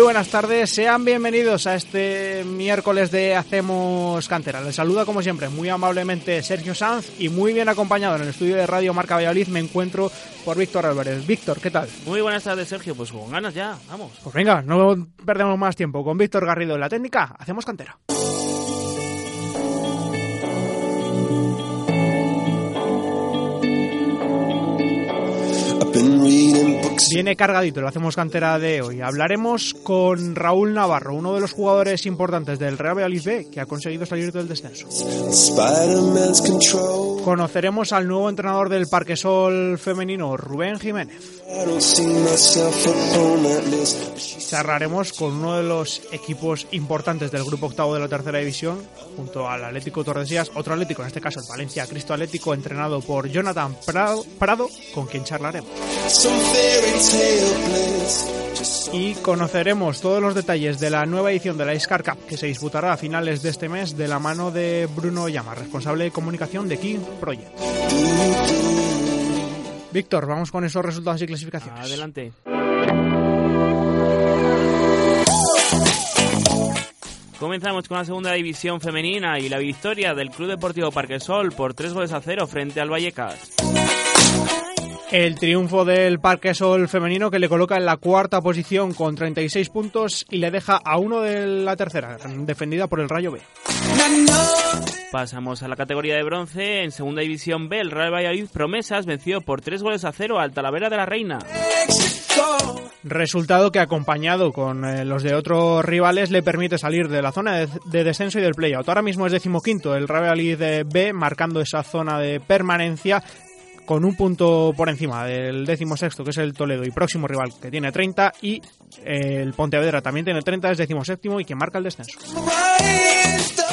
Muy buenas tardes, sean bienvenidos a este miércoles de Hacemos Cantera. Les saluda como siempre muy amablemente Sergio Sanz y muy bien acompañado en el estudio de Radio Marca Valladolid me encuentro por Víctor Álvarez. Víctor, ¿qué tal? Muy buenas tardes Sergio, pues con ganas ya, vamos. Pues venga, no perdemos más tiempo. Con Víctor Garrido en la técnica, Hacemos Cantera. Viene cargadito, lo hacemos cantera de hoy. Hablaremos con Raúl Navarro, uno de los jugadores importantes del Real Valladolid B, que ha conseguido salir del descenso. Conoceremos al nuevo entrenador del Parquesol femenino, Rubén Jiménez. Charlaremos con uno de los equipos importantes del grupo octavo de la tercera división, junto al Atlético Tordesillas, otro Atlético, en este caso el Valencia Cristo Atlético, entrenado por Jonathan Prado, Prado con quien charlaremos. Y conoceremos todos los detalles de la nueva edición de la Iscar Cup que se disputará a finales de este mes de la mano de Bruno Llama, responsable de comunicación de King Project. Víctor, vamos con esos resultados y clasificaciones. Adelante. Comenzamos con la segunda división femenina y la victoria del Club Deportivo Parquesol por tres goles a cero frente al Vallecas. El triunfo del Parque Sol femenino que le coloca en la cuarta posición con 36 puntos y le deja a uno de la tercera, defendida por el Rayo B. Pasamos a la categoría de bronce. En segunda división B, el Real Valladolid Promesas venció por tres goles a cero al Talavera de la Reina. Resultado que acompañado con eh, los de otros rivales le permite salir de la zona de, de descenso y del playout. Ahora mismo es decimoquinto el Real Valladolid B marcando esa zona de permanencia con un punto por encima del décimo sexto, que es el Toledo, y próximo rival, que tiene 30, y el Pontevedra también tiene 30, es décimo séptimo y que marca el descenso.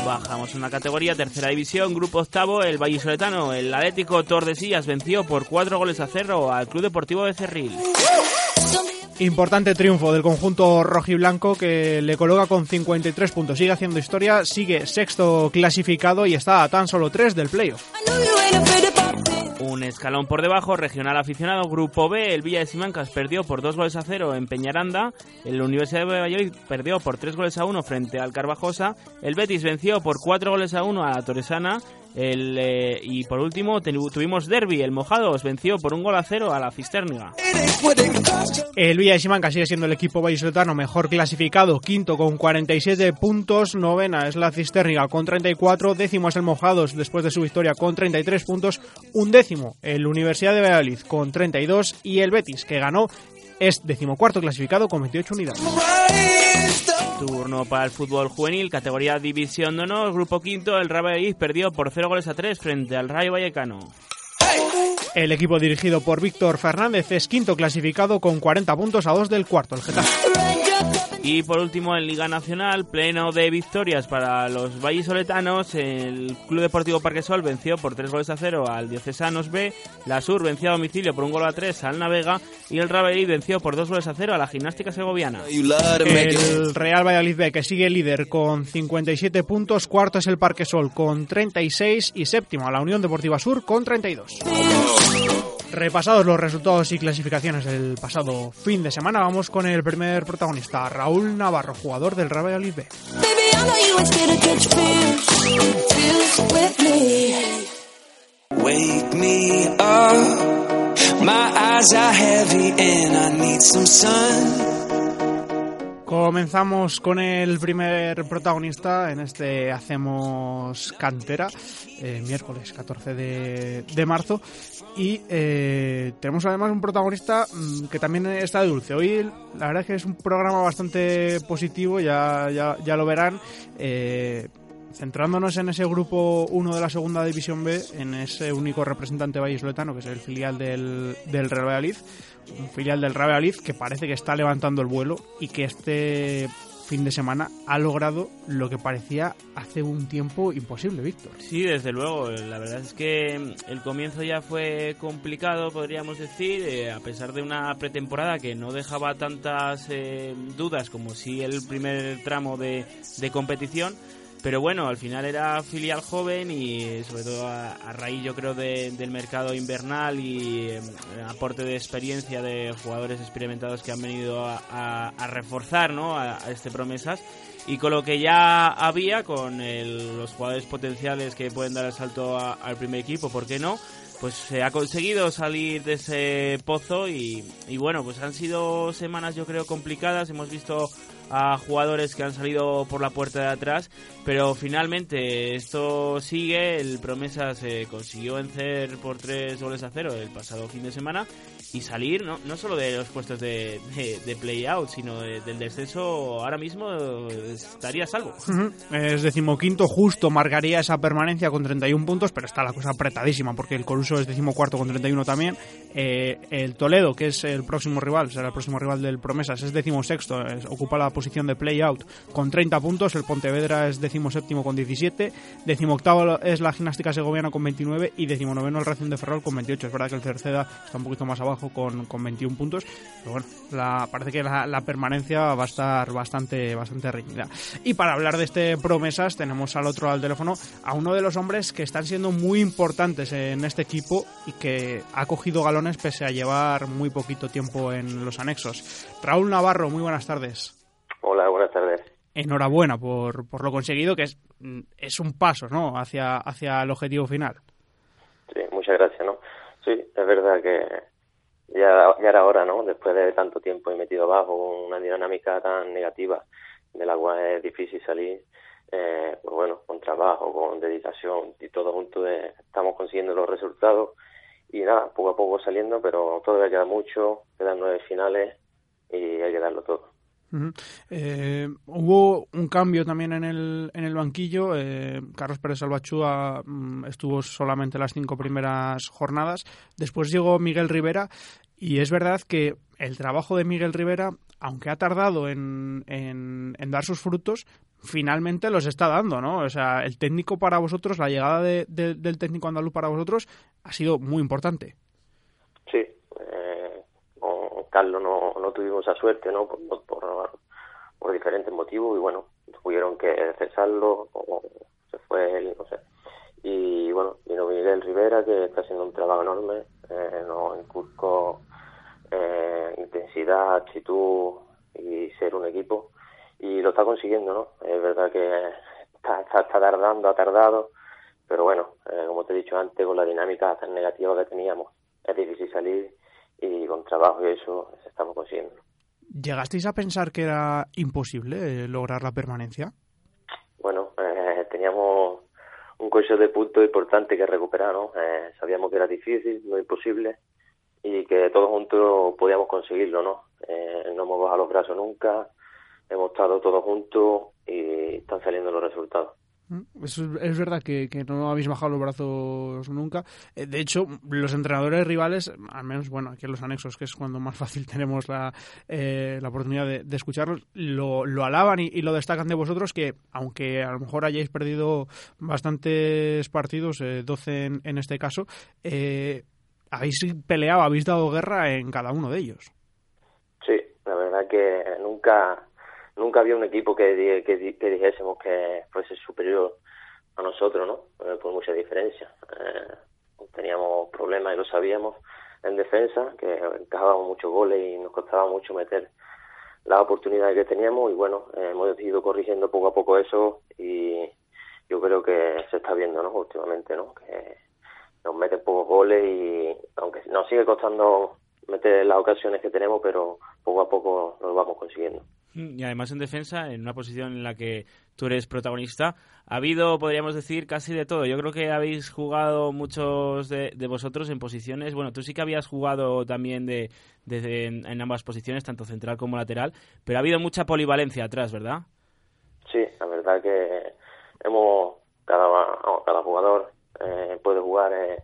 Bajamos una categoría, tercera división, grupo octavo, el Vallisoletano, el Atlético Tordesillas venció por cuatro goles a cero al Club Deportivo de Cerril. Importante triunfo del conjunto rojiblanco que le coloca con 53 puntos. Sigue haciendo historia, sigue sexto clasificado y está a tan solo tres del playoff. Un escalón por debajo, regional aficionado, grupo B, el Villa de Simancas perdió por dos goles a cero en Peñaranda, el Universidad de Valladolid perdió por tres goles a uno frente al Carvajosa, el Betis venció por cuatro goles a uno a la Torresana, eh, y por último tuvimos Derby, el Mojados venció por un gol a cero a la Cisterna. El Villa de Simancas sigue siendo el equipo vallisoletano mejor clasificado, quinto con 47 puntos, novena es la Cisterna con 34, décimo es el Mojados después de su victoria con 33 puntos, un décimo el Universidad de Valladolid con 32 y el Betis que ganó es decimocuarto clasificado con 28 unidades. Turno para el fútbol juvenil, categoría División de Honor, grupo quinto, el Valladolid perdió por 0 goles a 3 frente al Rayo Vallecano. El equipo dirigido por Víctor Fernández es quinto clasificado con 40 puntos a 2 del cuarto, el Getafe. Y por último, en Liga Nacional, pleno de victorias para los vallisoletanos. El Club Deportivo Parquesol venció por 3 goles a 0 al Diocesanos B. La Sur venció a domicilio por un gol a 3 al Navega. Y el Real venció por 2 goles a 0 a la Gimnástica Segoviana. El Real Valladolid B, que sigue líder con 57 puntos. Cuarto es el Parquesol con 36. Y séptimo, la Unión Deportiva Sur con 32. Repasados los resultados y clasificaciones del pasado fin de semana, vamos con el primer protagonista, Raúl Navarro, jugador del Real Valladolid B. Wake me up, my eyes are heavy and I need some sun. Comenzamos con el primer protagonista en este Hacemos Cantera, eh, miércoles 14 de, de marzo. Y eh, tenemos además un protagonista mm, que también está de dulce. Hoy la verdad es que es un programa bastante positivo, ya, ya, ya lo verán. Eh, centrándonos en ese grupo 1 de la segunda división B, en ese único representante vallisoletano, que es el filial del, del Real Valladolid, un filial del Real Valladolid que parece que está levantando el vuelo y que este fin de semana ha logrado lo que parecía hace un tiempo imposible, Víctor. Sí, desde luego. La verdad es que el comienzo ya fue complicado, podríamos decir, eh, a pesar de una pretemporada que no dejaba tantas eh, dudas como si el primer tramo de, de competición pero bueno, al final era filial joven y sobre todo a, raíz yo creo del mercado invernal y eh, aporte de experiencia de jugadores experimentados que han venido a, reforzar ¿no? a, este promesas y con lo que ya había, con los jugadores potenciales que pueden dar el salto al primer equipo, ¿por qué no? Pues se ha conseguido salir de ese pozo y, y bueno, pues han sido semanas yo creo complicadas, hemos visto a jugadores que han salido por la puerta de atrás, pero finalmente esto sigue, el Promesa se consiguió vencer por tres goles a cero el pasado fin de semana y salir no, no solo de los puestos de, de, play-out, sino del descenso ahora mismo estaría salvo. Es decimoquinto, justo marcaría esa permanencia con 31 puntos, pero está la cosa apretadísima porque el Coruso es decimocuarto con 31 también. Eh, el Toledo, que es el próximo rival, será el próximo rival del Promesas, es decimosexto, ocupa la posición de play-out con 30 puntos. El Pontevedra es decimoséptimo con 17. Decimoctavo es la Gimnástica Segoviana con 29 y decimonoveno el Racing de Ferrol con 28. Es verdad que el Cerceda está un poquito más abajo con, con 21 puntos. Pero bueno, la, parece que la, permanencia va a estar bastante, bastante reñida. Y para hablar de este promesas, tenemos al otro al teléfono a uno de los hombres que están siendo muy importantes en este equipo y que ha cogido galones pese a llevar muy poquito tiempo en los anexos. Raúl Navarro, muy buenas tardes. Hola, buenas tardes. Enhorabuena por, por lo conseguido, que es, es un paso ¿no? hacia, hacia el objetivo final. Sí, muchas gracias. ¿no? Sí, es verdad que ya, ya era hora, ¿no? Después de tanto tiempo y metido abajo, una dinámica tan negativa de la cual es difícil salir, eh, pues bueno, con trabajo, con dedicación y todo junto eh, estamos consiguiendo los resultados y nada, poco a poco saliendo, pero todavía queda mucho, quedan nueve finales y hay que darlo todo. Eh, hubo un cambio también en el, en el banquillo. Eh, Carlos Pérez Salvachúa mm, estuvo solamente las cinco primeras jornadas. Después llegó Miguel Rivera y es verdad que el trabajo de Miguel Rivera, aunque ha tardado en, en, dar sus frutos, finalmente los está dando, ¿no? O sea, el técnico para vosotros, la llegada de, del técnico andaluz para vosotros ha sido muy importante. Sí, Carlos no, no tuvimos esa suerte, ¿no? Por, por, diferentes motivos y bueno, tuvieron que cesarlo o se fue él, no sé. Y bueno, vino Miguel Rivera que está haciendo un trabajo enorme, eh, nos inculcó eh, intensidad, actitud y ser un equipo y lo está consiguiendo, ¿no? Es verdad que está, está, tardando, ha tardado, pero bueno, eh, como te he dicho antes, con la dinámica tan negativa que teníamos, es difícil salir y con trabajo y eso estamos consiguiendo. ¿Llegasteis a pensar que era imposible eh, lograr la permanencia? Bueno, eh, teníamos un coche de puntos importante que recuperar, ¿no? Eh, sabíamos que era difícil, no imposible, y que todos juntos podíamos conseguirlo, ¿no? no hemos bajado los brazos nunca, hemos estado todos juntos y están saliendo los resultados. Mm, es, es verdad que, no habéis bajado los brazos nunca. Eh, de hecho, los entrenadores rivales, al menos, bueno, aquí en los anexos, que es cuando más fácil tenemos la, eh, la oportunidad de, escucharlos, lo, alaban y, lo destacan de vosotros que, aunque a lo mejor hayáis perdido bastantes partidos, 12 eh, en, en, este caso, habéis peleado, habéis dado guerra en cada uno de ellos. Sí, la verdad que nunca nunca había un equipo que, que, que dijésemos que fuese superior a nosotros, ¿no? Eh, por mucha diferencia. Eh, teníamos problemas y lo sabíamos en defensa, que encajábamos muchos goles y nos costaba mucho meter las oportunidades que teníamos y bueno, hemos ido corrigiendo poco a poco eso y yo creo que se está viendo, ¿no? Últimamente, ¿no? Que nos meten pocos goles y aunque nos sigue costando meter las ocasiones que tenemos, pero poco a poco lo vamos consiguiendo. Y además en defensa, en una posición en la que tú eres protagonista, ha habido, podríamos decir, casi de todo. Yo creo que habéis jugado muchos de, vosotros en posiciones, bueno, tú sí que habías jugado también de, en, ambas posiciones, tanto central como lateral, pero ha habido mucha polivalencia atrás, ¿verdad? Sí, la verdad que hemos cada, cada jugador eh, puede jugar eh,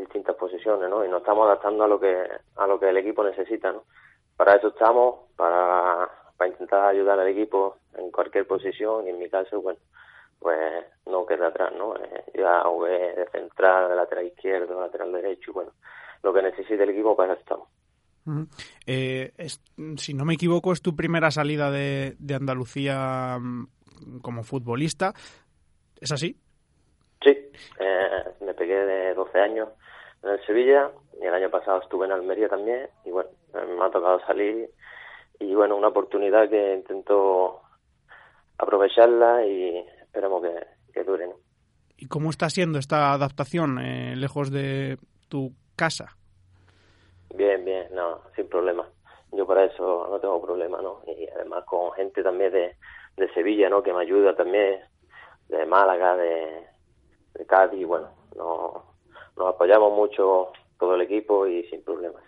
distintas posiciones, ¿no? Y nos estamos adaptando a lo que a lo que el equipo necesita, ¿no? Para eso estamos, para, para intentar ayudar al equipo en cualquier posición y en mi caso, bueno, pues no queda atrás, ¿no? Eh, ya jugué de central, de lateral izquierdo, lateral derecho, bueno, lo que necesite el equipo, para eso estamos. Eh, si no me equivoco, es tu primera salida de, de Andalucía mm, como futbolista. ¿Es así? Sí, eh, me pegué de 12 años en el Sevilla y el año pasado estuve en Almería también y bueno, me ha tocado salir y bueno, una oportunidad que intento aprovecharla y esperemos que, que dure. ¿Y cómo está siendo esta adaptación eh, lejos de tu casa? Bien, bien, no, sin problema. Yo para eso no tengo problema, ¿no? Y además con gente también de, de Sevilla, ¿no? Que me ayuda también, de Málaga, de, de Cádiz, bueno, no, nos apoyamos mucho todo el equipo y sin problemas.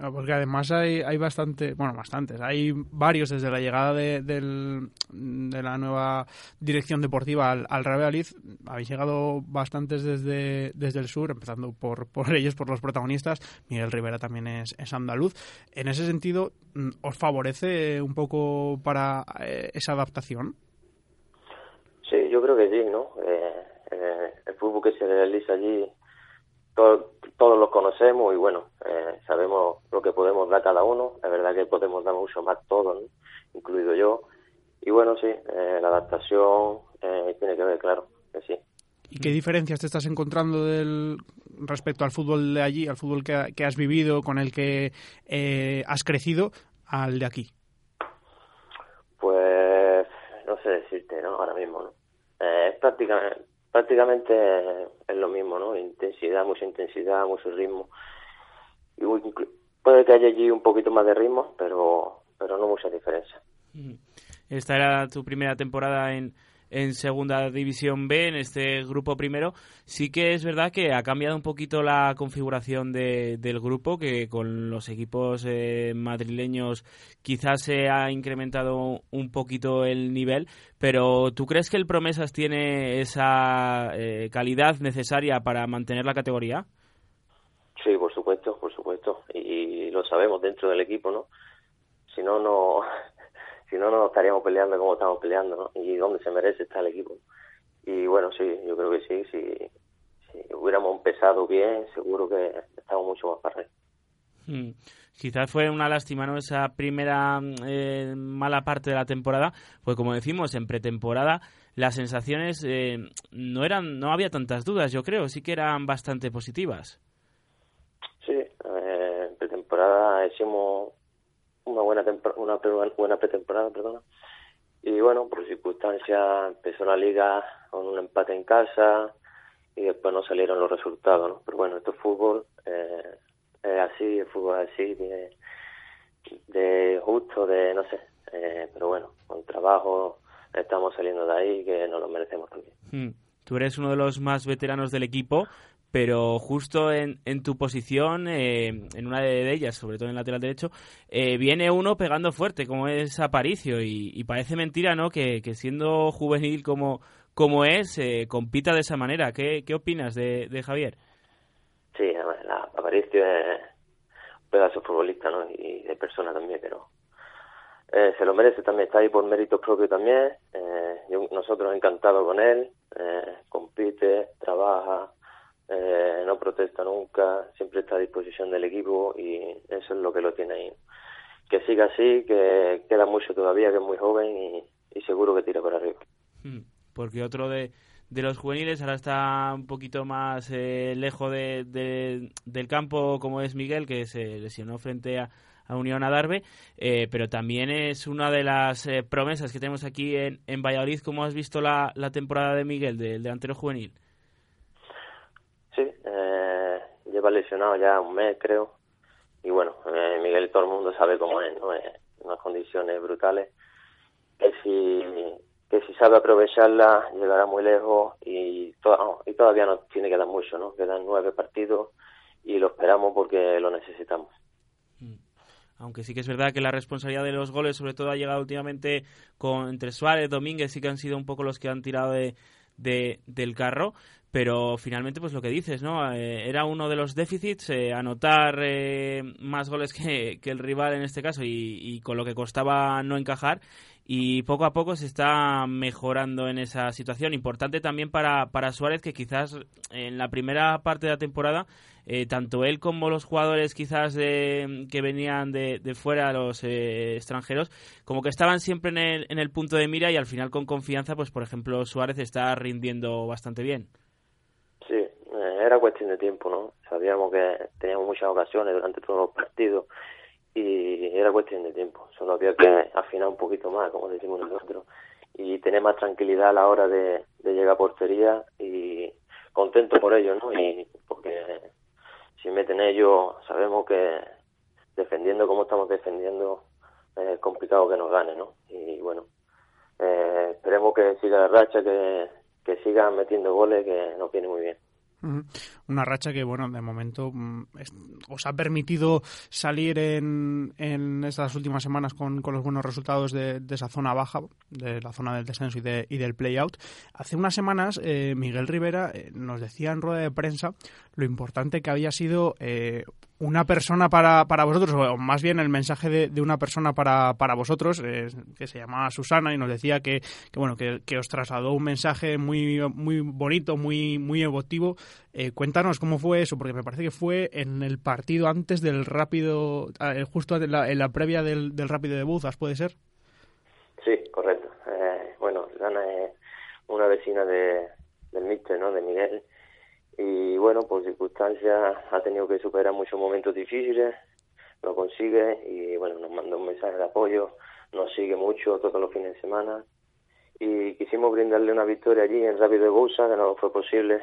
Ah, porque además hay, hay bastante, bueno, bastantes, hay varios desde la llegada de, del, de la nueva dirección deportiva al, al Real Habéis llegado bastantes desde, desde el sur, empezando por, por ellos, por los protagonistas. Miguel Rivera también es, es andaluz. En ese sentido, mm, ¿os favorece un poco para eh, esa adaptación? Sí, yo creo que sí, ¿no? Eh, eh, el fútbol que se realiza allí todos los conocemos y bueno, eh, sabemos lo que podemos dar cada uno. Es verdad que podemos dar mucho más todos, incluido yo. Y bueno, sí, eh, la adaptación eh, tiene que ver, claro, que sí. ¿Y qué diferencias te estás encontrando del respecto al fútbol de allí, al fútbol que, que has vivido, con el que has crecido, al de aquí? Pues no sé decirte, ¿no? Ahora mismo, ¿no? es prácticamente prácticamente es lo mismo, ¿no? Intensidad, mucha intensidad, mucho ritmo. Y puede que haya allí un poquito más de ritmo, pero, pero no mucha diferencia. Esta era tu primera temporada en, en Segunda División B, en este grupo primero. Sí que es verdad que ha cambiado un poquito la configuración de, del grupo, que con los equipos eh, madrileños quizás se ha incrementado un poquito el nivel, pero ¿tú crees que el Promesas tiene esa eh, calidad necesaria para mantener la categoría? Sí, por supuesto, por supuesto. Y lo sabemos dentro del equipo, ¿no? Si no, no si no, no estaríamos peleando como estamos peleando, ¿no? Y donde se merece estar el equipo. Y bueno, sí, yo creo que sí, si, si hubiéramos empezado bien, seguro que estamos mucho más para arriba. Hmm. Quizás fue una lástima, ¿no? Esa primera eh, mala parte de la temporada, pues como decimos, en pretemporada las sensaciones eh, no eran, no había tantas dudas, yo creo, sí que eran bastante positivas. Sí, eh, en pretemporada hicimos una buena una buena pretemporada, perdona. Y bueno, por circunstancias empezó la liga con un empate en casa y después no salieron los resultados, ¿no? Pero bueno, esto es fútbol, eh, es así, el fútbol es así, de, de justo, de no sé, eh, pero bueno, con trabajo estamos saliendo de ahí que nos lo merecemos también. Hmm. Tú eres uno de los más veteranos del equipo, pero justo en, en tu posición, eh, en una de ellas, sobre todo en el lateral derecho, eh, viene uno pegando fuerte, como es Aparicio, y, parece mentira, ¿no?, que, siendo juvenil como, como es, eh, compita de esa manera. ¿Qué, qué opinas de, de Javier? Sí, Aparicio es un pedazo futbolista, ¿no?, y de persona también, pero se lo merece también, está ahí por méritos propios también. nosotros encantados con él, compite, trabaja, eh, no protesta nunca, siempre está a disposición del equipo y eso es lo que lo tiene ahí. Que siga así, que queda mucho todavía, que es muy joven y, seguro que tira por arriba. Hmm, porque otro de, de los juveniles ahora está un poquito más eh, lejos de, del campo, como es Miguel, que se lesionó frente a, Unión Adarve, eh, pero también es una de las eh, promesas que tenemos aquí en, en Valladolid. ¿Cómo has visto la, la temporada de Miguel, del delantero juvenil? Sí, eh, lleva lesionado ya un mes, creo. Y bueno, eh, Miguel todo el mundo sabe cómo es, ¿no? En unas condiciones brutales. Que si, que si sabe aprovecharla, llegará muy lejos y, todavía nos tiene que dar mucho, ¿no? Quedan nueve partidos y lo esperamos porque lo necesitamos. Mm. aunque sí que es verdad que la responsabilidad de los goles sobre todo ha llegado últimamente con entre Suárez, Domínguez, sí que han sido un poco los que han tirado de, del carro, pero finalmente pues lo que dices, ¿no? Eh, era uno de los déficits, eh, anotar eh, más goles que, el rival en este caso y, con lo que costaba no encajar y poco a poco se está mejorando en esa situación. Importante también para, para Suárez que quizás en la primera parte de la temporada tanto él como los jugadores quizás que venían de, de fuera, los extranjeros, como que estaban siempre en el, en el punto de mira y al final con confianza, pues por ejemplo Suárez está rindiendo bastante bien era cuestión de tiempo, ¿no? Sabíamos que teníamos muchas ocasiones durante todos los partidos y era cuestión de tiempo. Solo había que afinar un poquito más, como decimos nosotros, y tener más tranquilidad a la hora de, llegar a portería y contento por ello, ¿no? Y porque si meten ellos, sabemos que defendiendo como estamos defendiendo es complicado que nos gane, ¿no? Y bueno, eh, esperemos que siga la racha, que, que sigan metiendo goles, que nos viene muy bien. Una racha que, bueno, de momento mm, os ha permitido salir en, en estas últimas semanas con, con los buenos resultados de, esa zona baja, de la zona del descenso y, de, y del play-out. Hace unas semanas, eh, Miguel Rivera eh, nos decía en rueda de prensa lo importante que había sido eh, una persona para, para vosotros, o más bien el mensaje de, de una persona para, para vosotros, eh, que se llamaba Susana y nos decía que, que bueno que, os trasladó un mensaje muy, muy bonito, muy, muy emotivo. Eh, cuéntanos cómo fue eso, porque me parece que fue en el partido antes del rápido, eh, justo en la, en la previa del, del rápido de Buzas, ¿puede ser? Sí, correcto. bueno, Susana es una vecina de, del Mister, ¿no? De Miguel y bueno, por circunstancias ha tenido que superar muchos momentos difíciles, lo consigue y bueno, nos manda un mensaje de apoyo, nos sigue mucho todos los fines de semana y quisimos brindarle una victoria allí en Rápido de Bolsa, que no fue posible,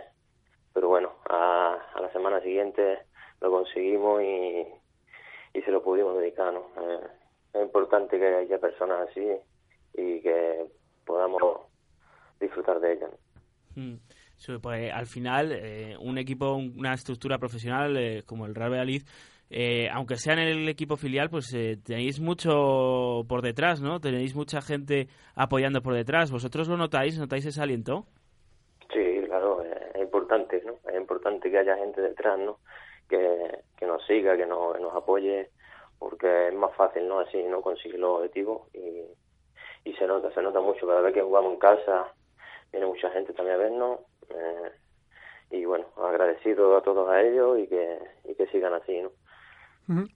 pero bueno, a, la semana siguiente lo conseguimos y, y se lo pudimos dedicar, ¿no? Eh, es importante que haya personas así y que podamos disfrutar de ellas. Mm. Pues, al final, eh, un equipo, una estructura profesional eh, como el Real Valladolid, eh, aunque sea en el equipo filial, pues tenéis mucho por detrás, ¿no? Tenéis mucha gente apoyando por detrás. ¿Vosotros lo notáis? ¿Notáis ese aliento? Sí, claro, es importante, ¿no? Es importante que haya gente detrás, ¿no? Que, que nos siga, que nos, nos apoye, porque es más fácil, ¿no? Así, ¿no? Conseguir los objetivos y, y se nota, se nota mucho. Cada vez que jugamos en casa, viene mucha gente también a vernos eh, y bueno, agradecido a todos a ellos y que, y que sigan así, ¿no?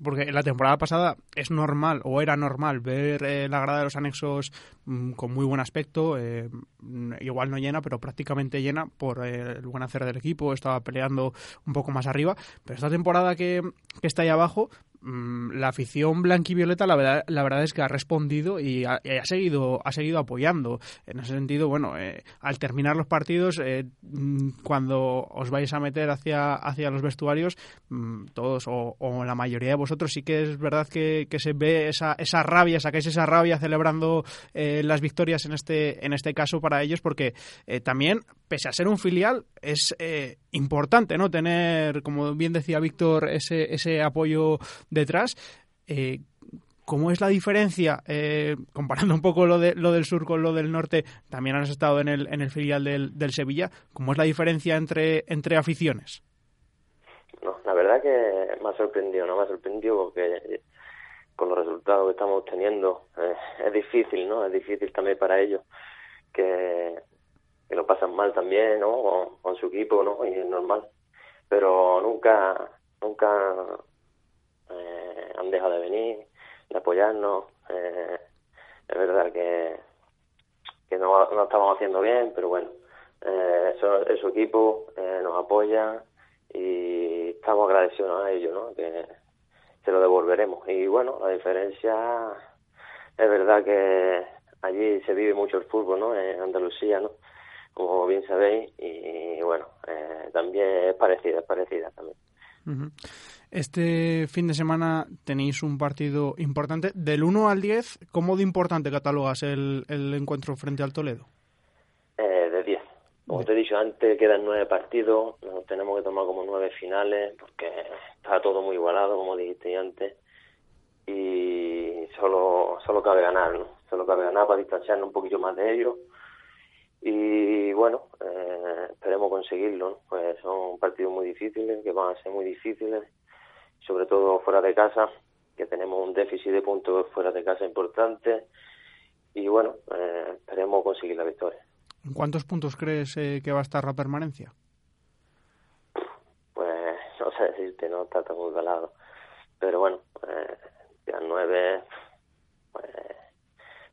Porque la temporada pasada es normal o era normal ver eh, la grada de los anexos mm, con muy buen aspecto, eh, igual no llena, pero prácticamente llena por el buen hacer del equipo, estaba peleando un poco más arriba, pero esta temporada que, está ahí abajo la afición blanquivioleta la verdad, la verdad es que ha respondido y ha, seguido ha seguido apoyando. En ese sentido bueno eh, al terminar los partidos eh, mm, cuando os vais a meter hacia hacia los vestuarios mm, todos o, la mayoría de vosotros sí que es verdad que, se ve esa, esa rabia sacáis esa rabia celebrando eh, las victorias en este en este caso para ellos porque también pese a ser un filial es importante no tener como bien decía Víctor ese ese apoyo detrás. Eh, ¿Cómo es la diferencia, eh, comparando un poco lo, de, lo del sur con lo del norte? También has estado en el, en el filial del, del Sevilla. ¿Cómo es la diferencia entre, entre aficiones? No, la verdad que me ha sorprendido, ¿no? Me ha sorprendido porque con los resultados que estamos obteniendo eh, es difícil, ¿no? Es difícil también para ellos que, que lo pasan mal también, ¿no? Con, con su equipo, ¿no? Y es normal. Pero nunca, nunca eh, han dejado de venir, de apoyarnos. Eh, es verdad que, que no, no estamos haciendo bien, pero bueno, eh, eso, su equipo eh, nos apoya y estamos agradecidos a ellos, ¿no? Que se lo devolveremos. Y bueno, la diferencia es verdad que allí se vive mucho el fútbol, ¿no? En Andalucía, ¿no? Como bien sabéis, y, bueno, eh, también es parecida, es parecida también. Este fin de semana tenéis un partido importante. Del 1 al 10, ¿cómo de importante catalogas el, el encuentro frente al Toledo? Eh, de 10. Como te he dicho antes, quedan nueve partidos. Nos tenemos que tomar como nueve finales porque está todo muy igualado, como dijiste antes. y solo, solo cabe ganar, ¿no? Solo cabe ganar para distanciarnos un poquito más de ellos y bueno, eh, esperemos conseguirlo, ¿no? Pues son partidos muy difíciles, que van a ser muy difíciles, sobre todo fuera de casa, que tenemos un déficit de puntos fuera de casa importante y bueno, eh, esperemos conseguir la victoria. ¿En cuántos puntos crees eh, que va a estar la permanencia? Pues no sé decirte, no está tan calado. Pero bueno, eh, ya nueve, pues,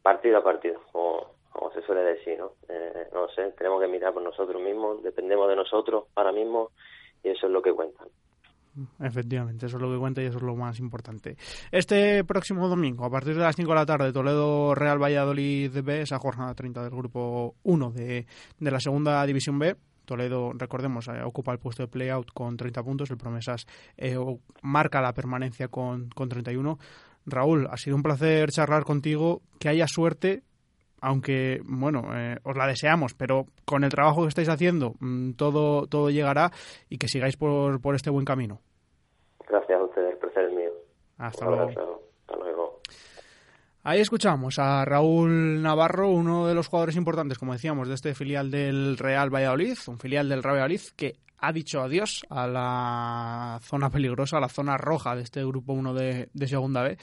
partido a partido, como, como se suele decir, ¿no? Eh, no sé, tenemos que mirar por nosotros mismos, dependemos de nosotros ahora mismo y eso es lo que cuenta. Efectivamente, eso es lo que cuenta y eso es lo más importante. Este próximo domingo, a partir de las 5 de la tarde, Toledo Real Valladolid B, esa jornada 30 del grupo 1 de, de la segunda división B. Toledo, recordemos, eh, ocupa el puesto de playout con 30 puntos. El Promesas eh, marca la permanencia con, con 31. Raúl, ha sido un placer charlar contigo. Que haya suerte aunque bueno, eh, os la deseamos, pero con el trabajo que estáis haciendo mmm, todo, todo llegará y que sigáis por, por este buen camino. Gracias a ustedes, el placer es mío. Hasta luego. Hasta luego. Ahí escuchamos a Raúl Navarro, uno de los jugadores importantes, como decíamos, de este filial del Real Valladolid, un filial del Real Valladolid que ha dicho adiós a la zona peligrosa, a la zona roja de este grupo 1 de, de Segunda B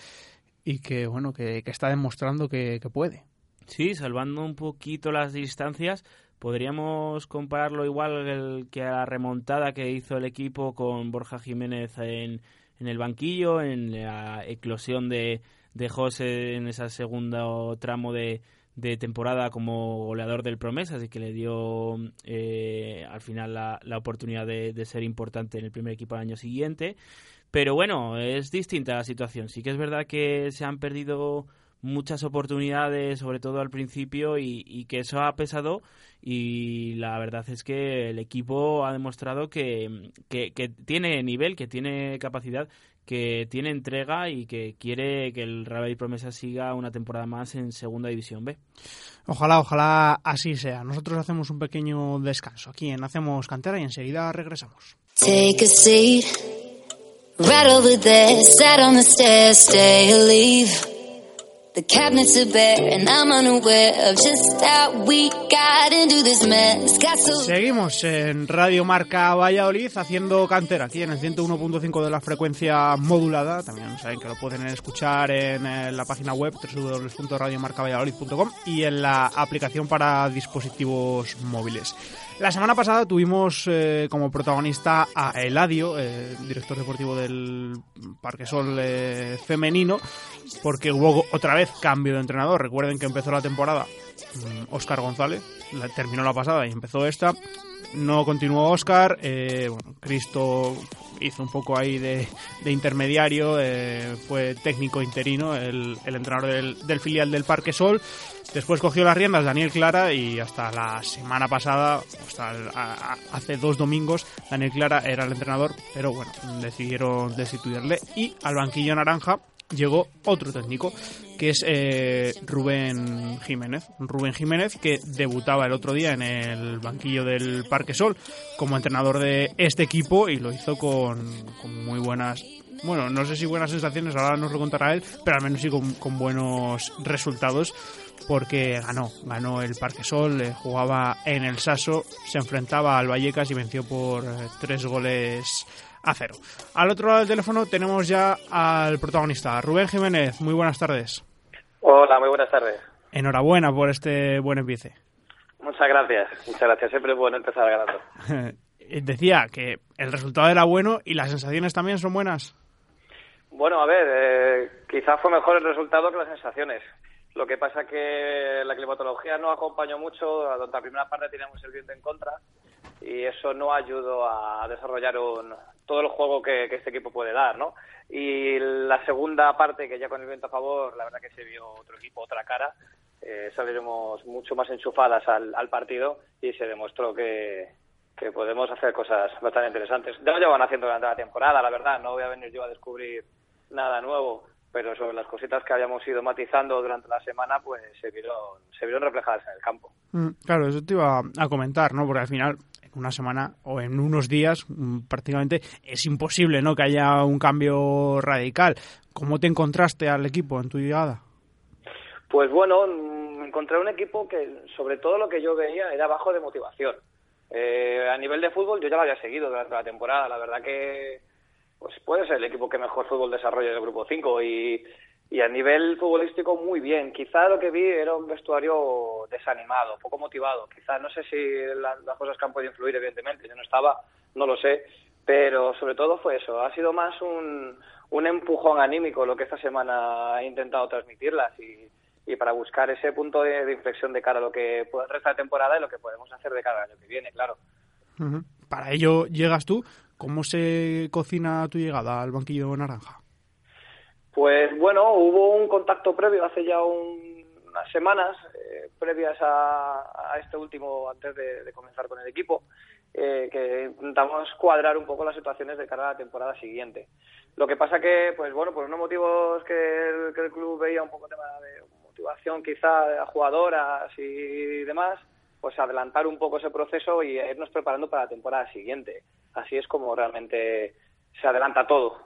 y que bueno, que, que está demostrando que, que puede. Sí, salvando un poquito las distancias, podríamos compararlo igual el, que a la remontada que hizo el equipo con Borja Jiménez en, en el banquillo, en la eclosión de, de José en ese segundo tramo de, de temporada como goleador del Promesas y que le dio eh, al final la, la oportunidad de, de, ser importante en el primer equipo al año siguiente. Pero bueno, es distinta la situación. Sí que es verdad que se han perdido muchas oportunidades, sobre todo al principio, y, y, que eso ha pesado. Y la verdad es que el equipo ha demostrado que, que, que, tiene nivel, que tiene capacidad, que tiene entrega y que quiere que el Real Promesa siga una temporada más en Segunda División B. Ojalá, ojalá así sea. Nosotros hacemos un pequeño descanso aquí en Hacemos Cantera y enseguida regresamos. Take a seat, right over there, sat on the stairs, stay or leave. Seguimos en Radio Marca Valladolid haciendo cantera aquí en el 101.5 de la frecuencia modulada. También saben que lo pueden escuchar en, en la página web www.radiomarcavalladolid.com y en la aplicación para dispositivos móviles. La semana pasada tuvimos eh, como protagonista a Eladio, eh, director deportivo del Parque Sol eh, femenino, porque hubo otra vez cambio de entrenador. Recuerden que empezó la temporada Óscar González, la, terminó la pasada y empezó esta. No continuó Óscar, eh, Cristo hizo un poco ahí de, intermediario, eh, fue técnico interino, el, entrenador del, filial del Parque Sol. Después cogió las riendas Daniel Clara y hasta la semana pasada, hasta hace dos domingos, Daniel Clara era el entrenador, pero bueno, decidieron destituirle. Y al banquillo naranja llegó otro técnico, que es eh, Rubén Jiménez. Rubén Jiménez que debutaba el otro día en el banquillo del Parque Sol como entrenador de este equipo y lo hizo con, con muy buenas bueno, no sé si buenas sensaciones, ahora nos lo contará él, pero al menos sí con, buenos resultados, porque ganó, ganó el Parque Sol, eh, jugaba en el Saso, se enfrentaba al Vallecas y venció por eh, tres goles a cero. Al otro lado del teléfono tenemos ya al protagonista, Rubén Jiménez. Muy buenas tardes. Hola, muy buenas tardes. Enhorabuena por este buen empiece. Muchas gracias, muchas gracias. Siempre es bueno empezar ganando. Decía que el resultado era bueno y las sensaciones también son buenas. Bueno, a ver, eh, quizás fue mejor el resultado que las sensaciones. Lo que pasa que la climatología no acompañó mucho, donde la primera parte teníamos el viento en contra y eso no ayudó a desarrollar un, todo el juego que, este equipo puede dar, ¿no? Y la segunda parte, que ya con el viento a favor, la verdad que se vio otro equipo, otra cara, eh, saliremos mucho más enchufadas al, partido y se demostró que, que podemos hacer cosas bastante interesantes. Ya lo llevan haciendo durante la temporada, la verdad, no voy a venir yo a descubrir nada nuevo, pero sobre las cositas que habíamos ido matizando durante la semana, pues se vieron, se vieron reflejadas en el campo. Mm, claro, eso te iba a comentar, ¿no? Porque al final una semana o en unos días mm, prácticamente es imposible no que haya un cambio radical. ¿Cómo te encontraste al equipo en tu llegada? Pues bueno, mm, encontré un equipo que sobre todo lo que yo veía era bajo de motivación. Eh, a nivel de fútbol yo ya lo había seguido durante la temporada, la verdad que pues puede ser el equipo que mejor fútbol desarrolla del grupo 5 y, y a nivel futbolístico muy bien. Quizá lo que vi era un vestuario desanimado, poco motivado. Quizá no sé si las cosas que han podido influir, evidentemente, yo no estaba, no lo sé, pero sobre todo fue eso. Ha sido más un, un empujón anímico lo que esta semana he intentado transmitirlas y, y para buscar ese punto de, inflexión de cara a lo que resta de temporada y lo que podemos hacer de cara al año que viene, claro. Para ello llegas tú. ¿Cómo se cocina tu llegada al banquillo naranja? Pues bueno, hubo un contacto previo hace ya unas semanas, eh, previas a, este último, antes de, comenzar con el equipo, eh, que intentamos cuadrar un poco las situaciones de cara a la temporada siguiente. Lo que pasa que, pues bueno, por unos motivos que el, club veía un poco tema de motivación quizá a jugadoras y demás, pues adelantar un poco ese proceso y irnos preparando para la temporada siguiente. Así es como realmente se adelanta todo.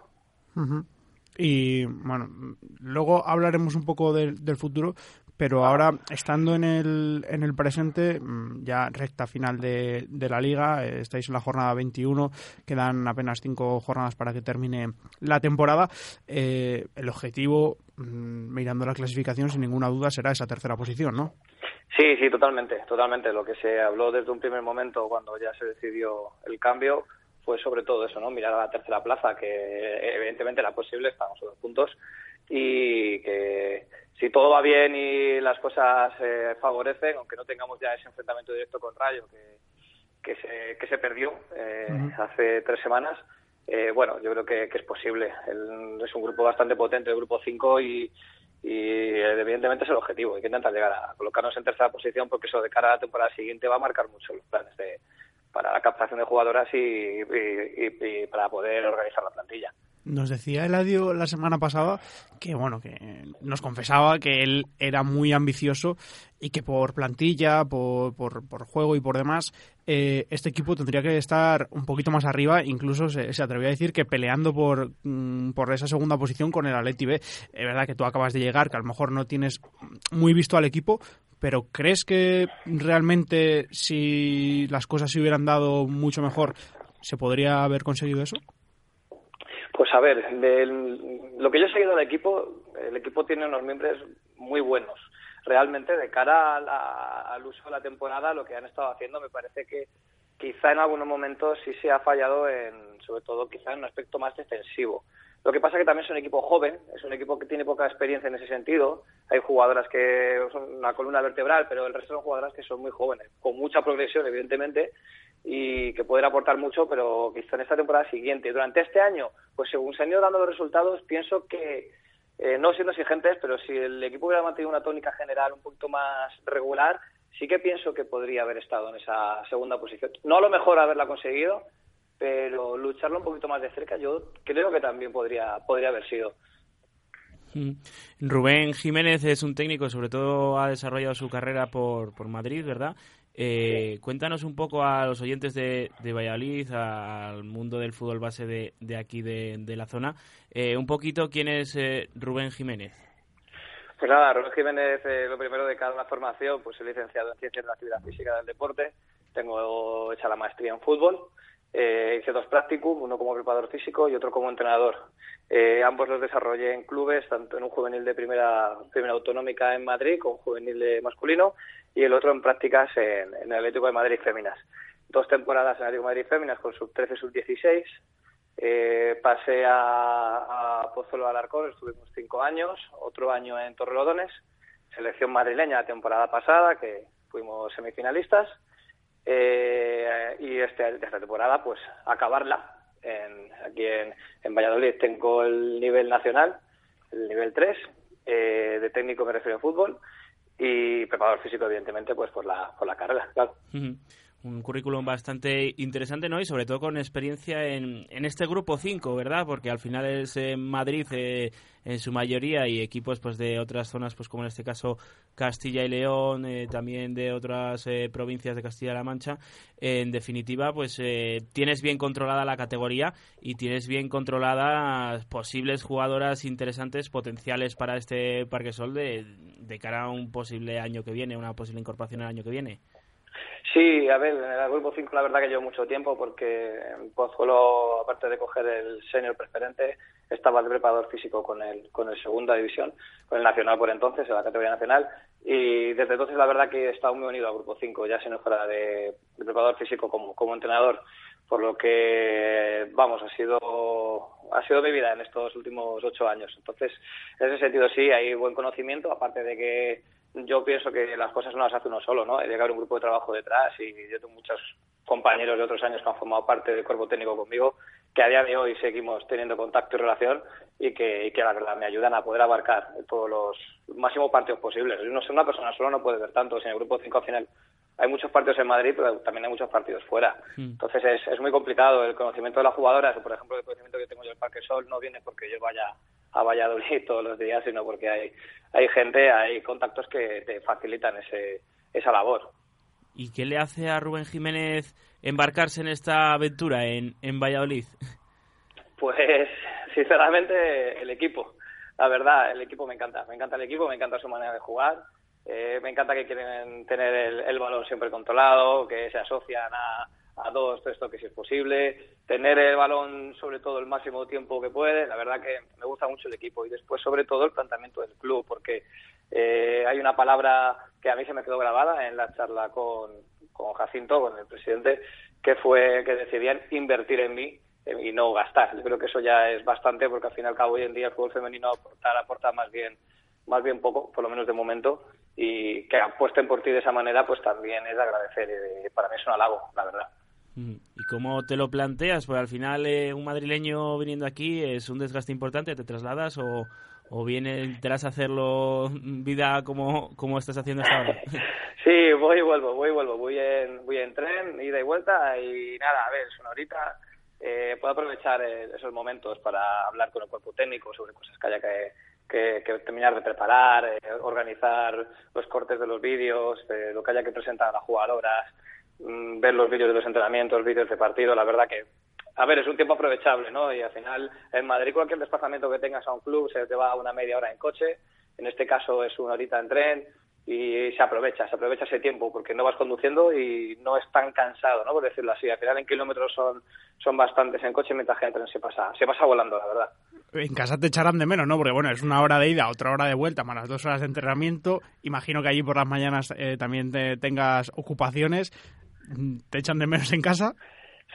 Y bueno, luego hablaremos un poco del, futuro, pero ahora estando en el, en el presente, mm, ya recta final de, de la liga, estáis en la jornada 21, quedan apenas cinco jornadas para que termine la temporada. Eh, el objetivo, mm, mirando la clasificación, sin ninguna duda, será esa tercera posición, ¿no? Sí, sí, totalmente, totalmente. Lo que se habló desde un primer momento cuando ya se decidió el cambio fue sobre todo eso, ¿no? Mirar a la tercera plaza, que evidentemente era posible, estamos a dos puntos, y que si todo va bien y las cosas se favorecen, aunque no tengamos ya ese enfrentamiento directo con Rayo que, que, se, que se perdió eh, hace tres semanas, eh, bueno, yo creo que, es posible. es un grupo bastante potente, el grupo 5, y, y evidentemente es el objetivo. Hay que intentar llegar a colocarnos en tercera posición porque eso de cara a la temporada siguiente va a marcar mucho los planes de, para la captación de jugadoras y, para poder organizar la plantilla. Nos decía Eladio la semana pasada que bueno que nos confesaba que él era muy ambicioso y que por plantilla, por, por, juego y por demás, eh, este equipo tendría que estar un poquito más arriba. Incluso se, se atrevía a decir que peleando por, mm, por esa segunda posición con el Atleti B. Es verdad que tú acabas de llegar, que a lo mejor no tienes muy visto al equipo, pero ¿crees que realmente si las cosas se hubieran dado mucho mejor, se podría haber conseguido eso? Pues a ver, lo que yo he seguido del equipo, el equipo tiene unos miembros muy buenos. Realmente, de cara al uso de la temporada, lo que han estado haciendo me parece que quizá en algunos momentos sí se ha fallado en, sobre todo quizá en un aspecto más defensivo. Lo que pasa es que también es un equipo joven, es un equipo que tiene poca experiencia en ese sentido. Hay jugadoras que son una columna vertebral, pero el resto son jugadoras que son muy jóvenes, con mucha progresión, evidentemente, y que pueden aportar mucho, pero quizá en esta temporada siguiente. Durante este año, pues según se han ido dando los resultados, pienso que, eh, no siendo exigentes, pero si el equipo hubiera mantenido una tónica general un poquito más regular, sí que pienso que podría haber estado en esa segunda posición. No a lo mejor haberla conseguido, pero lucharlo un poquito más de cerca yo creo que también podría, podría haber sido. Mm. Rubén Jiménez es un técnico, sobre todo ha desarrollado su carrera por, por Madrid, ¿verdad? Eh, Cuéntanos un poco a los oyentes de, de Valladolid, al mundo del fútbol base de, de aquí de, de la zona, eh, un poquito quién es eh, Rubén Jiménez. Pues nada, Rubén Jiménez, eh, lo primero de cada una formación, pues soy licenciado en Ciencias de la Actividad Física del Deporte, tengo hecha la maestría en fútbol, eh, hice dos prácticos, uno como preparador físico y otro como entrenador. Eh, ambos los desarrollé en clubes, tanto en un juvenil de primera, primera autonómica en Madrid, con juvenil de masculino, y el otro en prácticas en, el Atlético de Madrid Féminas. Dos temporadas en Atlético de Madrid Féminas con sub-13 sub-16. Eh, pasé a, a Pozuelo Alarcón, estuvimos cinco años, otro año en Torrelodones, selección madrileña la temporada pasada, que fuimos semifinalistas eh, y este, esta temporada pues acabarla. En, aquí en, en, Valladolid tengo el nivel nacional, el nivel 3, eh, de técnico me refiero a fútbol y preparador físico evidentemente pues por la, por la carrera, claro. Un currículum bastante interesante, ¿no? Y sobre todo con experiencia en, en este grupo 5, ¿verdad? Porque al final es en Madrid eh, en su mayoría y equipos pues de otras zonas, pues como en este caso Castilla y León, eh, también de otras eh, provincias de Castilla-La Mancha. En definitiva, pues tienes bien controlada la categoría y tienes bien controladas posibles jugadoras interesantes, potenciales para este Parque Sol de, de cara a un posible año que viene, una posible incorporación el año que viene. Sí, a ver, en el grupo 5 la verdad que llevo mucho tiempo porque en Pozuelo, aparte de coger el senior preferente, estaba de preparador físico con el, con el segunda división, con el nacional por entonces, en la categoría nacional, y desde entonces la verdad que he estado muy unido al grupo 5, ya si no fuera de, preparador físico como, como entrenador, por lo que, vamos, ha sido, ha sido mi vida en estos últimos ocho años. Entonces, en ese sentido sí, hay buen conocimiento, aparte de que yo pienso que las cosas no las hace uno solo, ¿no? Hay que haber un grupo de trabajo detrás y yo tengo muchos compañeros de otros años que han formado parte del cuerpo técnico conmigo que a día de hoy seguimos teniendo contacto y relación y que, y que la verdad me ayudan a poder abarcar todos los máximos partidos posibles. No sé, una persona solo no puede ver tanto. Si en el grupo 5 al final hay muchos partidos en Madrid, pero también hay muchos partidos fuera. Hmm. Entonces es, es muy complicado. El conocimiento de las jugadoras, por ejemplo, el conocimiento que tengo yo del Parque Sol no viene porque yo vaya a Valladolid todos los días, sino porque hay, hay gente, hay contactos que te facilitan ese, esa labor. ¿Y qué le hace a Rubén Jiménez embarcarse en esta aventura en, en Valladolid? Pues, sinceramente, el equipo. La verdad, el equipo me encanta. Me encanta el equipo, me encanta su manera de jugar. Eh, me encanta que quieren tener el, el balón siempre controlado, que se asocian a, a dos, tres toques si es posible, tener el balón sobre todo el máximo tiempo que puede. La verdad que me gusta mucho el equipo y después sobre todo el planteamiento del club, porque eh, hay una palabra que a mí se me quedó grabada en la charla con, con Jacinto, con el presidente, que fue que decidían invertir en mí y no gastar. Yo creo que eso ya es bastante porque al fin y al cabo hoy en día el fútbol femenino aporta, aporta más bien más bien poco, por lo menos de momento, y que apuesten por ti de esa manera, pues también es de agradecer y para mí es un halago, la verdad. Mm. ¿Y cómo te lo planteas? Pues al final eh, un madrileño viniendo aquí es un desgaste importante, ¿te trasladas o, o vienes, te a hacerlo vida como, como estás haciendo hasta ahora? Sí, voy y vuelvo, voy y vuelvo, voy en, voy en tren, ida y vuelta y nada, a ver, es una horita, eh, puedo aprovechar eh, esos momentos para hablar con el cuerpo técnico sobre cosas que haya que, que, terminar de preparar, eh, organizar los cortes de los vídeos, lo que haya que presentar a las jugadoras, Mm, ver los vídeos de los entrenamientos, vídeos de partido, la verdad que, a ver, es un tiempo aprovechable, ¿no? Y al final, en Madrid cualquier desplazamiento que tengas a un club se te va una media hora en coche, en este caso es una horita en tren, y se aprovecha, se aprovecha ese tiempo porque no vas conduciendo y no es tan cansado, ¿no? Por decirlo así. Al final en kilómetros son, son bastantes en coche mientras que en tren se pasa, se pasa volando, la verdad. En casa te echarán de menos, ¿no? Porque bueno, es una hora de ida, otra hora de vuelta, más las dos horas de entrenamiento. Imagino que allí por las mañanas eh, también te tengas ocupaciones. ¿Te echan de menos en casa?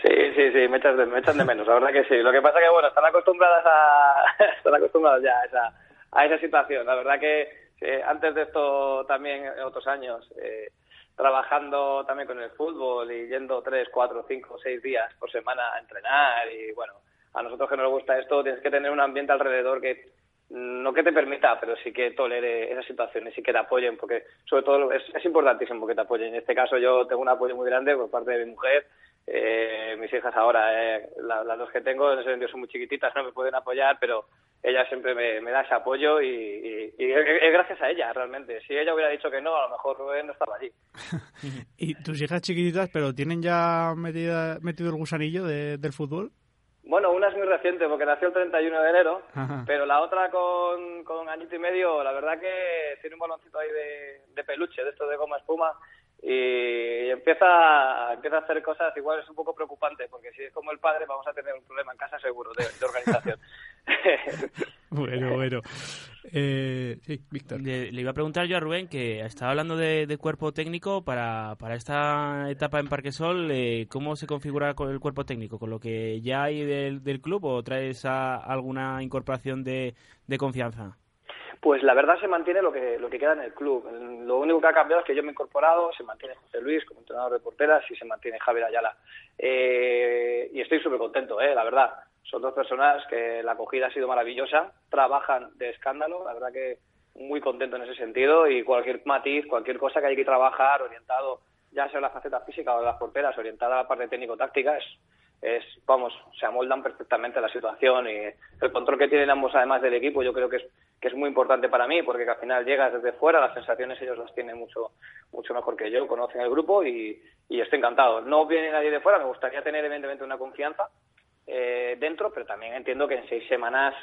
Sí, sí, sí, me echan de, me echan de menos, la verdad que sí. Lo que pasa que, bueno, están acostumbradas a, están acostumbradas ya a esa, a esa situación. La verdad que eh, antes de esto también, otros años, eh, trabajando también con el fútbol y yendo tres, cuatro, cinco, seis días por semana a entrenar y, bueno, a nosotros que nos gusta esto, tienes que tener un ambiente alrededor que no que te permita, pero sí que tolere esas situaciones y que te apoyen, porque sobre todo es, es importantísimo que te apoyen. En este caso yo tengo un apoyo muy grande por parte de mi mujer, eh, mis hijas ahora, eh, las dos que tengo, en ese sentido son muy chiquititas, no me pueden apoyar, pero ella siempre me, me da ese apoyo y, es gracias a ella realmente. Si ella hubiera dicho que no, a lo mejor no estaba allí. ¿Y tus hijas chiquititas, pero tienen ya metida, metido el gusanillo del fútbol? Bueno, una es muy reciente porque nació el 31 de enero, pero la otra con, con añito y medio, la verdad que tiene un baloncito ahí de, de peluche, de esto de goma espuma, y empieza, empieza a hacer cosas, igual es un poco preocupante, porque si es como el padre vamos a tener un problema en casa seguro de, organización. bueno, bueno. Eh, sí, Víctor. Le, iba a preguntar yo a Rubén, que estaba hablando de, cuerpo técnico para, para esta etapa en Parquesol, eh, ¿cómo se configura con el cuerpo técnico? ¿Con lo que ya hay del, del club o traes alguna incorporación de, de confianza? Pues la verdad se mantiene lo que, lo que queda en el club. Lo único que ha cambiado es que yo me he incorporado, se mantiene José Luis como entrenador de porteras y se mantiene Javier Ayala. Eh, y estoy súper contento, eh, la verdad. Son dos personas que la acogida ha sido maravillosa, trabajan de escándalo, la verdad que muy contento en ese sentido y cualquier matiz, cualquier cosa que hay que trabajar orientado ya sea la faceta física o de las porteras, orientada a la parte técnico-táctica, es, es, vamos, se amoldan perfectamente a la situación y el control que tienen ambos además del equipo yo creo que es, que es muy importante para mí porque al final llegas desde fuera, las sensaciones ellos las tienen mucho, mucho mejor que yo, conocen el grupo y, y estoy encantado. No viene nadie de fuera, me gustaría tener evidentemente una confianza eh, dentro, pero también entiendo que en seis semanas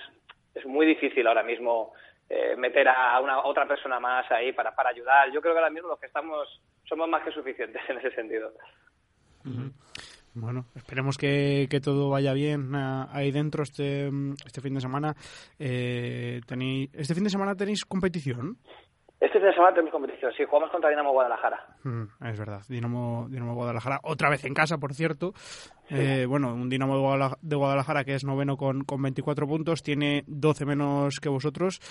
es muy difícil ahora mismo eh, meter a una otra persona más ahí para, para ayudar. Yo creo que ahora mismo los que estamos somos más que suficientes en ese sentido. Bueno, esperemos que, que, todo vaya bien ah, ahí dentro este, este fin de semana. Eh, tenéis, ¿Este fin de semana tenéis competición? Este fin de semana tenemos competición, sí, jugamos contra Dinamo Guadalajara. Mm, es verdad, Dinamo, Dinamo Guadalajara, otra vez en casa, por cierto. Eh, bueno, un Dinamo de Guadalajara que es noveno con, con 24 puntos, tiene 12 menos que vosotros.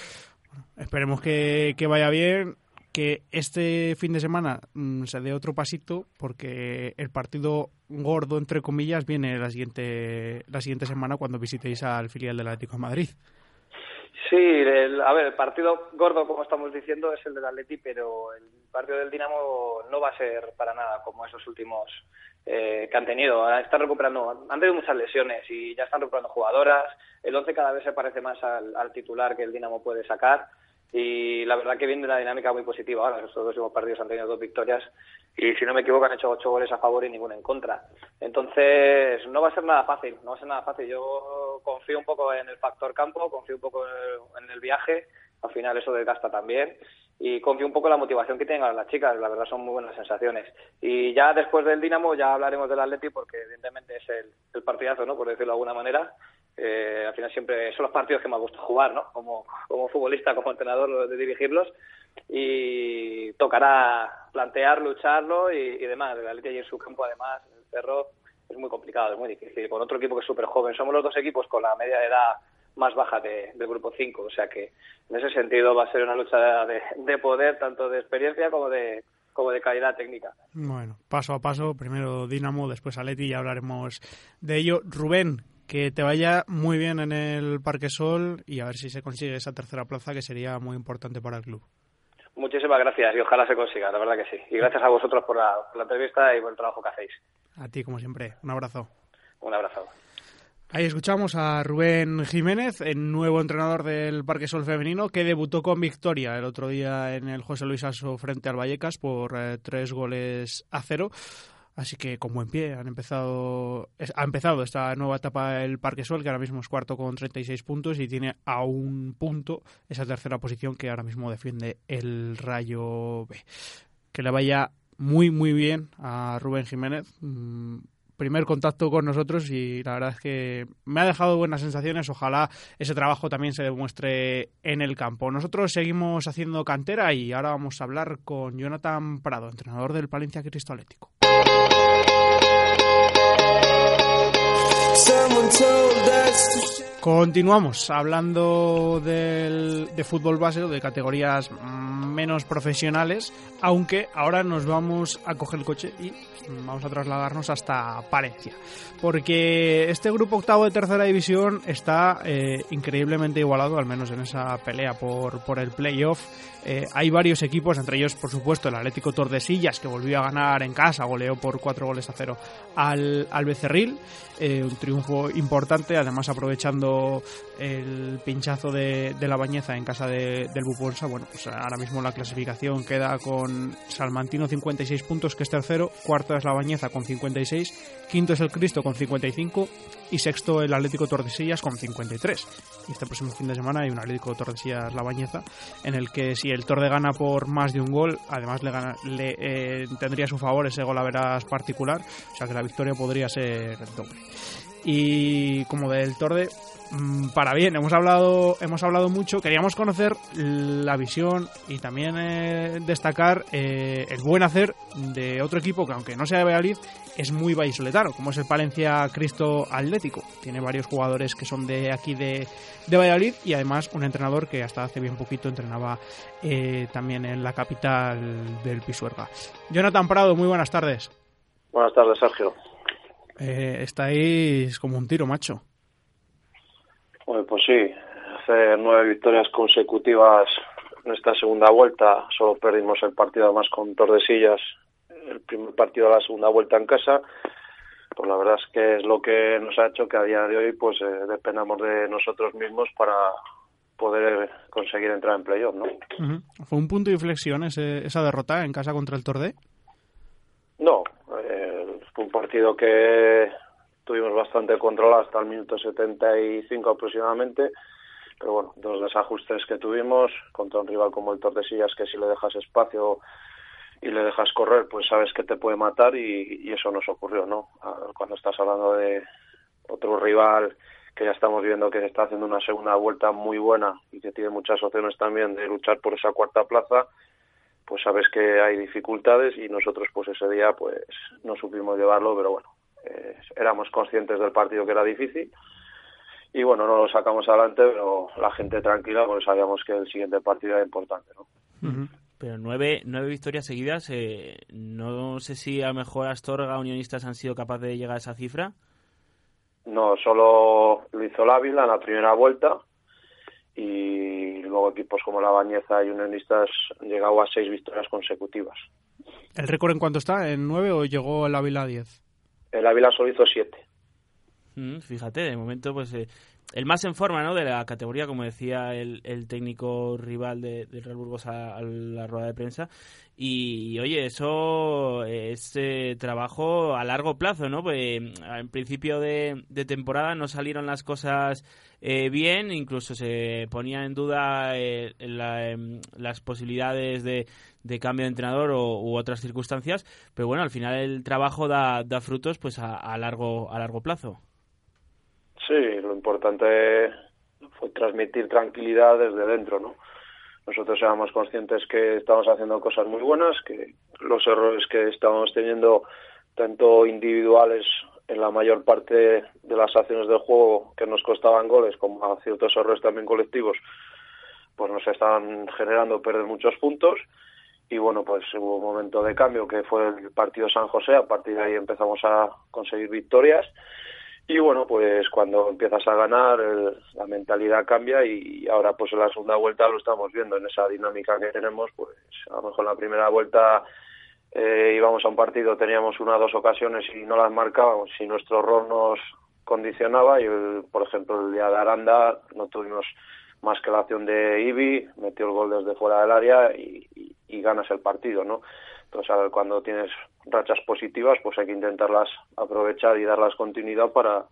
Bueno, esperemos que, que vaya bien que este fin de semana mmm, se dé otro pasito porque el partido gordo entre comillas viene la siguiente la siguiente semana cuando visitéis al filial del Atlético de Madrid. Sí, el, a ver, el partido gordo, como estamos diciendo, es el del Atleti, pero el partido del Dinamo no va a ser para nada como esos últimos eh, que han tenido. Están recuperando, han tenido muchas lesiones y ya están recuperando jugadoras. El 11 cada vez se parece más al, titular que el Dinamo puede sacar y la verdad que viene una dinámica muy positiva ahora. Estos dos últimos partidos han tenido dos victorias y si no me equivoco han hecho ocho goles a favor y ninguno en contra. Entonces no va a ser nada fácil, no va a ser nada fácil. Yo confío un poco en el factor campo, confío un poco en el, viaje, al final eso desgasta también y confío un poco en la motivación que tienen las chicas, la verdad son muy buenas sensaciones. Y ya después del Dinamo ya hablaremos del Atleti porque evidentemente es el, el partidazo, ¿no? por decirlo de alguna manera, eh, al final siempre son los partidos que me gusta jugar, ¿no? Como, como futbolista, como entrenador, de dirigirlos. Y tocará plantear, lucharlo y, y demás. El Atleti en su campo, además, el Cerro, es muy complicado, es muy difícil. Con otro equipo que es súper joven. Somos los dos equipos con la media de edad más baja de, del grupo 5. O sea que en ese sentido va a ser una lucha de, de poder, tanto de experiencia como de, como de calidad técnica. Bueno, paso a paso, primero Dinamo, después Aleti y hablaremos de ello. Rubén, que te vaya muy bien en el Parque Sol y a ver si se consigue esa tercera plaza que sería muy importante para el club. Muchísimas gracias y ojalá se consiga, la verdad que sí. Y gracias a vosotros por la, por la entrevista y por el trabajo que hacéis. A ti, como siempre. Un abrazo. Un abrazo. Ahí escuchamos a Rubén Jiménez, el nuevo entrenador del Parque Sol Femenino, que debutó con victoria el otro día en el José Luis Aso frente al Vallecas por eh, tres goles a cero. Así que con buen pie han empezado, ha empezado esta nueva etapa el Parque Sol, que ahora mismo es cuarto con 36 puntos y tiene a un punto esa tercera posición que ahora mismo defiende el Rayo B. Que le vaya muy, muy bien a Rubén Jiménez. Primer contacto con nosotros y la verdad es que me ha dejado buenas sensaciones. Ojalá ese trabajo también se demuestre en el campo. Nosotros seguimos haciendo cantera y ahora vamos a hablar con Jonathan Prado, entrenador del Palencia Cristo Atlético. Continuamos hablando del, de fútbol base o de categorías menos profesionales, aunque ahora nos vamos a coger el coche y vamos a trasladarnos hasta Palencia, porque este grupo octavo de tercera división está eh, increíblemente igualado, al menos en esa pelea por, por el playoff. Eh, hay varios equipos, entre ellos, por supuesto, el Atlético Tordesillas, que volvió a ganar en casa, goleó por cuatro goles a cero al, Becerril. Eh, un triunfo importante, además aprovechando el pinchazo de, de la bañeza en casa de, del Buponsa. Bueno, pues ahora mismo la clasificación queda con Salmantino 56 puntos, que es tercero, cuarto es la bañeza con 56, quinto es el Cristo con 55 y sexto el Atlético Tordesillas con 53. Y este próximo fin de semana hay un Atlético Tordesillas La Bañeza en el que si el Torde gana por más de un gol, además le, gana, le eh, tendría a su favor ese gol a veras particular, o sea que la victoria podría ser doble. Y como del Torde, para bien, hemos hablado, hemos hablado mucho. Queríamos conocer la visión y también eh, destacar eh, el buen hacer de otro equipo que, aunque no sea de Valladolid, es muy vallisoletano, como es el Palencia Cristo Atlético. Tiene varios jugadores que son de aquí de, de Valladolid y además un entrenador que hasta hace bien poquito entrenaba eh, también en la capital del Pisuerga. Jonathan Prado, muy buenas tardes. Buenas tardes, Sergio. Eh, estáis como un tiro, macho. Bueno, pues sí, hace nueve victorias consecutivas en esta segunda vuelta. Solo perdimos el partido más con Tordesillas el primer partido de la segunda vuelta en casa, pues la verdad es que es lo que nos ha hecho que a día de hoy pues eh, dependamos de nosotros mismos para poder conseguir entrar en playoff, ¿no? ¿Fue un punto de inflexión ese, esa derrota en casa contra el Tordé? No, eh, un partido que tuvimos bastante control hasta el minuto 75 aproximadamente, pero bueno, dos desajustes que tuvimos contra un rival como el Tordesillas que si le dejas espacio y le dejas correr, pues sabes que te puede matar y, eso nos ocurrió, ¿no? Cuando estás hablando de otro rival que ya estamos viendo que está haciendo una segunda vuelta muy buena y que tiene muchas opciones también de luchar por esa cuarta plaza, pues sabes que hay dificultades y nosotros pues ese día pues no supimos llevarlo, pero bueno, eh, éramos conscientes del partido que era difícil y bueno, no lo sacamos adelante, pero la gente tranquila porque sabíamos que el siguiente partido era importante, ¿no? Pero nueve, nueve victorias seguidas, eh, no sé si a lo mejor Astorga, Unionistas han sido capaces de llegar a esa cifra. No, solo lo hizo el Ávila en la primera vuelta y luego equipos como la Bañeza y Unionistas han llegado a seis victorias consecutivas. ¿El récord en cuánto está? ¿En nueve o llegó el Ávila a diez? El Ávila solo hizo siete. Mm, fíjate, de momento, pues eh, el más en forma ¿no? de la categoría, como decía el, el técnico rival de, del Real Burgos a, la rueda de prensa. Y, oye, eso es eh, trabajo a largo plazo, ¿no? Pues en principio de, temporada no salieron las cosas eh, bien, incluso se ponía en duda em, las posibilidades de, de, cambio de entrenador o, u otras circunstancias, pero bueno, al final el trabajo da, da frutos pues a, a largo a largo plazo. Sí, lo importante fue transmitir tranquilidad desde dentro, ¿no? Nosotros éramos conscientes que estábamos haciendo cosas muy buenas, que los errores que estábamos teniendo, tanto individuales en la mayor parte de las acciones del juego que nos costaban goles, como ciertos errores también colectivos, pues nos estaban generando perder muchos puntos. Y bueno, pues hubo un momento de cambio que fue el partido San José, a partir de ahí empezamos a conseguir victorias y bueno, pues cuando empiezas a ganar, la mentalidad cambia y ahora pues en la segunda vuelta lo estamos viendo en esa dinámica que tenemos, pues a lo mejor en la primera vuelta eh, íbamos a un partido, teníamos una o dos ocasiones y no las marcábamos, si nuestro error nos condicionaba y por ejemplo el día de Aranda no tuvimos más que la acción de Ibi, metió el gol desde fuera del área y, y ganas el partido, ¿no? Entonces, cuando tienes rachas positivas, pues hay que intentarlas aprovechar y darlas continuidad para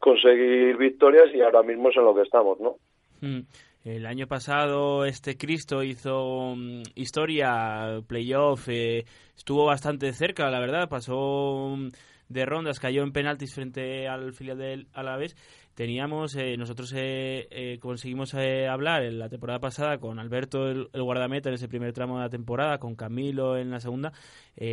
conseguir victorias y ahora mismo es en lo que estamos, ¿no? Mm. El año pasado este Cristo hizo mm, historia, playoff, eh, estuvo bastante cerca, la verdad, pasó mm, de rondas, cayó en penaltis frente al filial del Alavés teníamos, eh, nosotros eh, eh, conseguimos hablar en la temporada pasada con Alberto, el, guardameta, en ese primer tramo de la temporada, con Camilo en la segunda,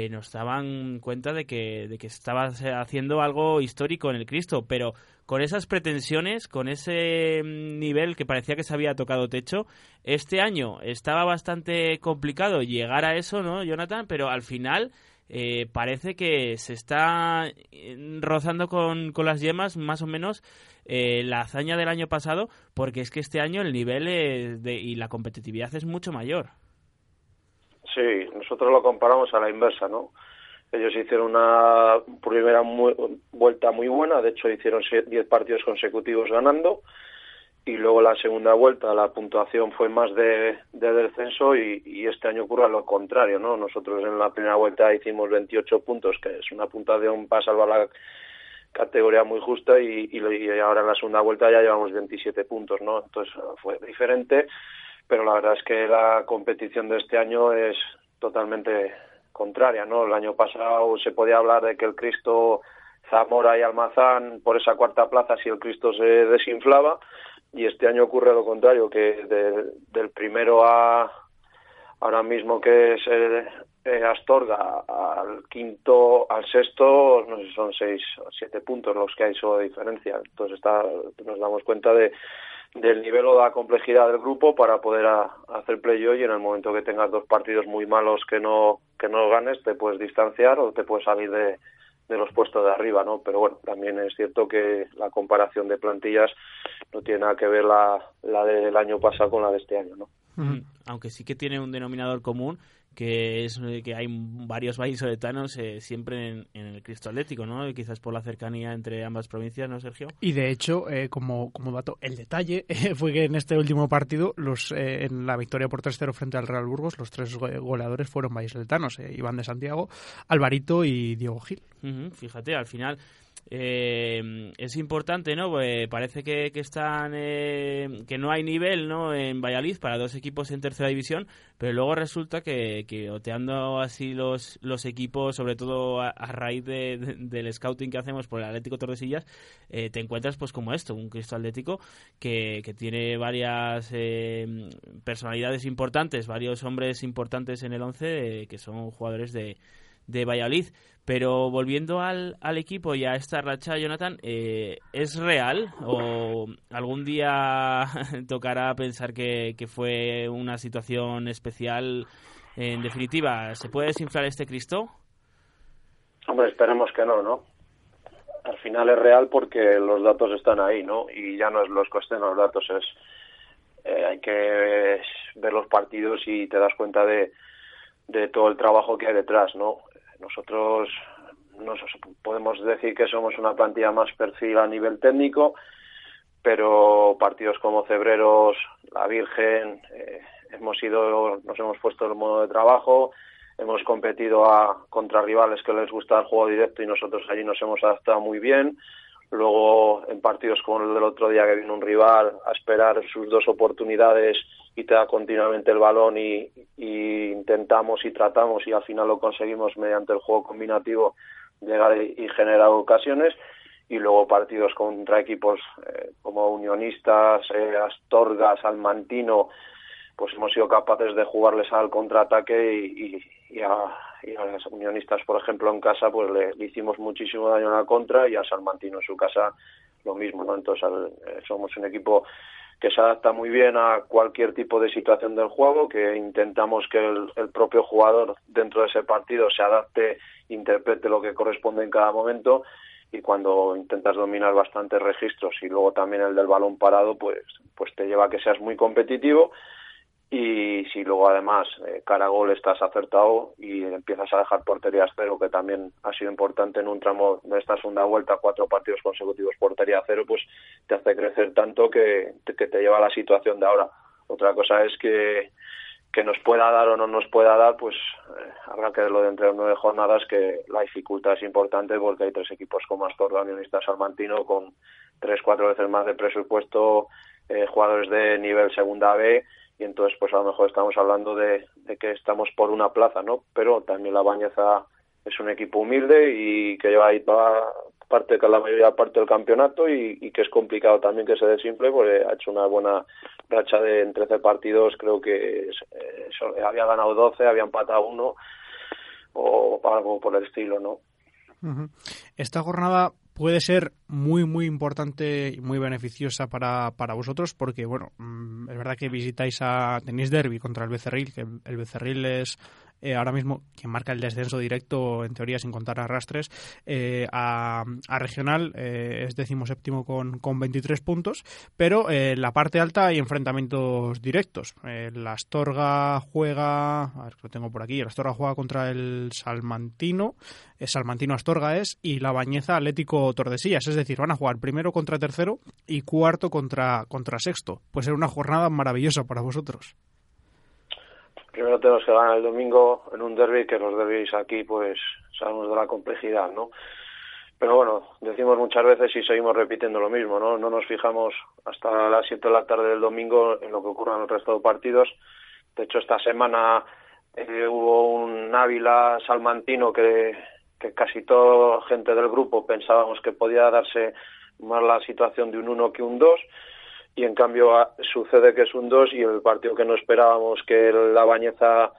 nos daban cuenta de que, de que estaba haciendo algo histórico en el Cristo, pero con esas pretensiones, con ese mm, nivel que parecía que se había tocado techo, este año estaba bastante complicado llegar a eso, ¿no, Jonathan? Pero al final... parece que se está rozando con, con las yemas más o menos eh, la hazaña del año pasado, porque es que este año el nivel de, y la competitividad es mucho mayor. Sí, nosotros lo comparamos a la inversa, ¿no? Ellos hicieron una primera vuelta muy buena, de hecho hicieron 10 partidos consecutivos ganando, y luego la segunda vuelta la puntuación fue más de, descenso y, este año ocurre lo contrario, ¿no? Nosotros en la primera vuelta hicimos 28 puntos, que es una puntuación para salvar la categoría muy justa y, ahora en la segunda vuelta ya llevamos 27 puntos, ¿no? Entonces fue diferente, pero la verdad es que la competición de este año es totalmente contraria, ¿no? El año pasado se podía hablar de que el Cristo Zamora y Almazán por esa cuarta plaza si el Cristo se desinflaba y este año ocurre lo contrario, que del primero a ahora mismo que es eh, Astorga al quinto, al sexto, no sé son seis o siete puntos los que hay solo diferencia. Entonces está, nos damos cuenta de del nivel o de la complejidad del grupo para poder hacer play y en el momento que tengas dos partidos muy malos que no que no ganes te puedes distanciar o te puedes salir de, de los puestos de arriba, ¿no? Pero bueno, también es cierto que la comparación de plantillas no tiene nada que ver la, la del año pasado con la de este año, ¿no? Aunque sí que tiene un denominador común que es que hay varios vallisoletanos eh, siempre en, el Cristo Atlético, ¿no? Y quizás por la cercanía entre ambas provincias, ¿no, Sergio? Y de hecho, eh, como, como dato, el detalle fue que en este último partido, los en la victoria por 3-0 frente al Real Burgos, los tres goleadores fueron vallisoletanos, Iván de Santiago, Alvarito y Diego Gil. fíjate, al final eh, es importante, ¿no? Pues parece que, que están eh, que no hay nivel, ¿no? En Valladolid para dos equipos en tercera división, pero luego resulta que, que oteando así los, los equipos, sobre todo a, raíz del scouting que hacemos por el Atlético Tordesillas, eh, te encuentras pues como esto, un Cristo Atlético que, que tiene varias eh, personalidades importantes, varios hombres importantes en el once que son jugadores de de Valladolid. Pero volviendo al, al equipo y a esta racha, Jonathan, eh, ¿es real o algún día tocará pensar que, que fue una situación especial? En definitiva, ¿se puede desinflar este Cristo? Hombre, esperemos que no, ¿no? Al final es real porque los datos están ahí, ¿no? Y ya no es los costes los datos, es eh, hay que ver los partidos y te das cuenta de, de todo el trabajo que hay detrás, ¿no? Nosotros nos podemos decir que somos una plantilla más perfil a nivel técnico, pero partidos como Cebreros, La Virgen, eh, hemos ido, nos hemos puesto el modo de trabajo, hemos competido a, contra rivales que les gusta el juego directo y nosotros allí nos hemos adaptado muy bien. Luego, en partidos como el del otro día, que vino un rival a esperar sus dos oportunidades y te da continuamente el balón y, intentamos y tratamos y al final lo conseguimos mediante el juego combinativo llegar y, generar ocasiones y luego partidos contra equipos eh, como Unionistas, eh, Astorga, Salmantino, pues hemos sido capaces de jugarles al contraataque y, y, a, los Unionistas, por ejemplo, en casa, pues le, hicimos muchísimo daño en la contra y a Salmantino en su casa lo mismo, ¿no? Entonces eh, somos un equipo que se adapta muy bien a cualquier tipo de situación del juego, que intentamos que el, propio jugador dentro de ese partido se adapte, interprete lo que corresponde en cada momento y cuando intentas dominar bastantes registros y luego también el del balón parado, pues, pues te lleva a que seas muy competitivo y si luego además eh, cara gol estás acertado y empiezas a dejar porterías cero, que también ha sido importante en un tramo de esta segunda vuelta, cuatro partidos consecutivos portería cero, pues te hace crecer tanto que, que te lleva a la situación de ahora. Otra cosa es que, que nos pueda dar o no nos pueda dar, pues eh, habrá que verlo dentro de nueve jornadas, que la dificultad es importante porque hay tres equipos como Astorga, Unionista, Salmantino, con tres, cuatro veces más de presupuesto, eh, jugadores de nivel segunda B, y entonces pues a lo mejor estamos hablando de, que estamos por una plaza, ¿no? Pero también la Bañeza es un equipo humilde y que lleva ahí toda parte la mayoría parte del campeonato y, que es complicado también que se desimple porque ha hecho una buena racha de en 13 partidos creo que había ganado 12 había empatado uno o algo por el estilo no esta jornada puede ser muy, muy importante y muy beneficiosa para, para vosotros porque, bueno, mm, es verdad que visitáis a... tenéis derby contra el Becerril, que el Becerril es eh, ahora mismo quien marca el descenso directo, en teoría sin contar arrastres, eh, a, regional eh, es decimoséptimo con, con 23 puntos, pero en la parte alta hay enfrentamientos directos. la Astorga juega, a ver, lo tengo por aquí, la Astorga juega contra el Salmantino, el Salmantino Astorga es, y la Bañeza Atlético Tordesillas, es decir, van a jugar primero contra tercero y cuarto contra, contra sexto. Puede ser una jornada maravillosa para vosotros primero tenemos que ganar el domingo en un derby, que los derbis aquí pues sabemos de la complejidad, ¿no? Pero bueno, decimos muchas veces y seguimos repitiendo lo mismo, ¿no? No nos fijamos hasta las 7 de la tarde del domingo en lo que ocurra en el resto de partidos. De hecho, esta semana eh, hubo un Ávila salmantino que, que casi toda gente del grupo pensábamos que podía darse más la situación de un 1 que un 2 y en cambio ah, sucede que es un 2 y el partido que no esperábamos que la Bañeza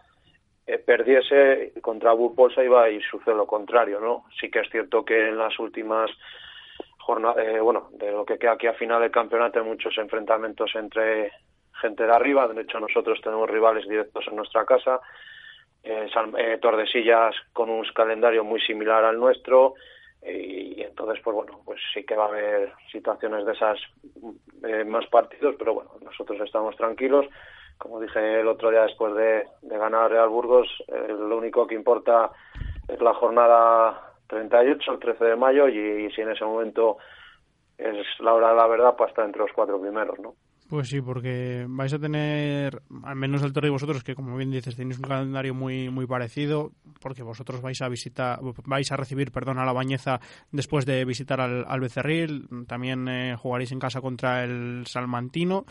eh, perdiese contra Burpolsa iba y sucede lo contrario, ¿no? Sí que es cierto que en las últimas jornadas, eh, bueno, de lo que queda aquí a final del campeonato hay muchos enfrentamientos entre gente de arriba, de hecho nosotros tenemos rivales directos en nuestra casa, eh, eh Tordesillas con un calendario muy similar al nuestro, y, entonces pues bueno pues sí que va a haber situaciones de esas eh, más partidos pero bueno nosotros estamos tranquilos como dije el otro día después de, de ganar Real Burgos, eh, lo único que importa es la jornada 38, el 13 de mayo, y, si en ese momento es la hora de la verdad, pues estar entre los cuatro primeros, ¿no? Pues sí, porque vais a tener, al menos el Torre y vosotros, que como bien dices, tenéis un calendario muy muy parecido, porque vosotros vais a visitar, vais a recibir, perdón, a la Bañeza después de visitar al, al Becerril, también eh, jugaréis en casa contra el Salmantino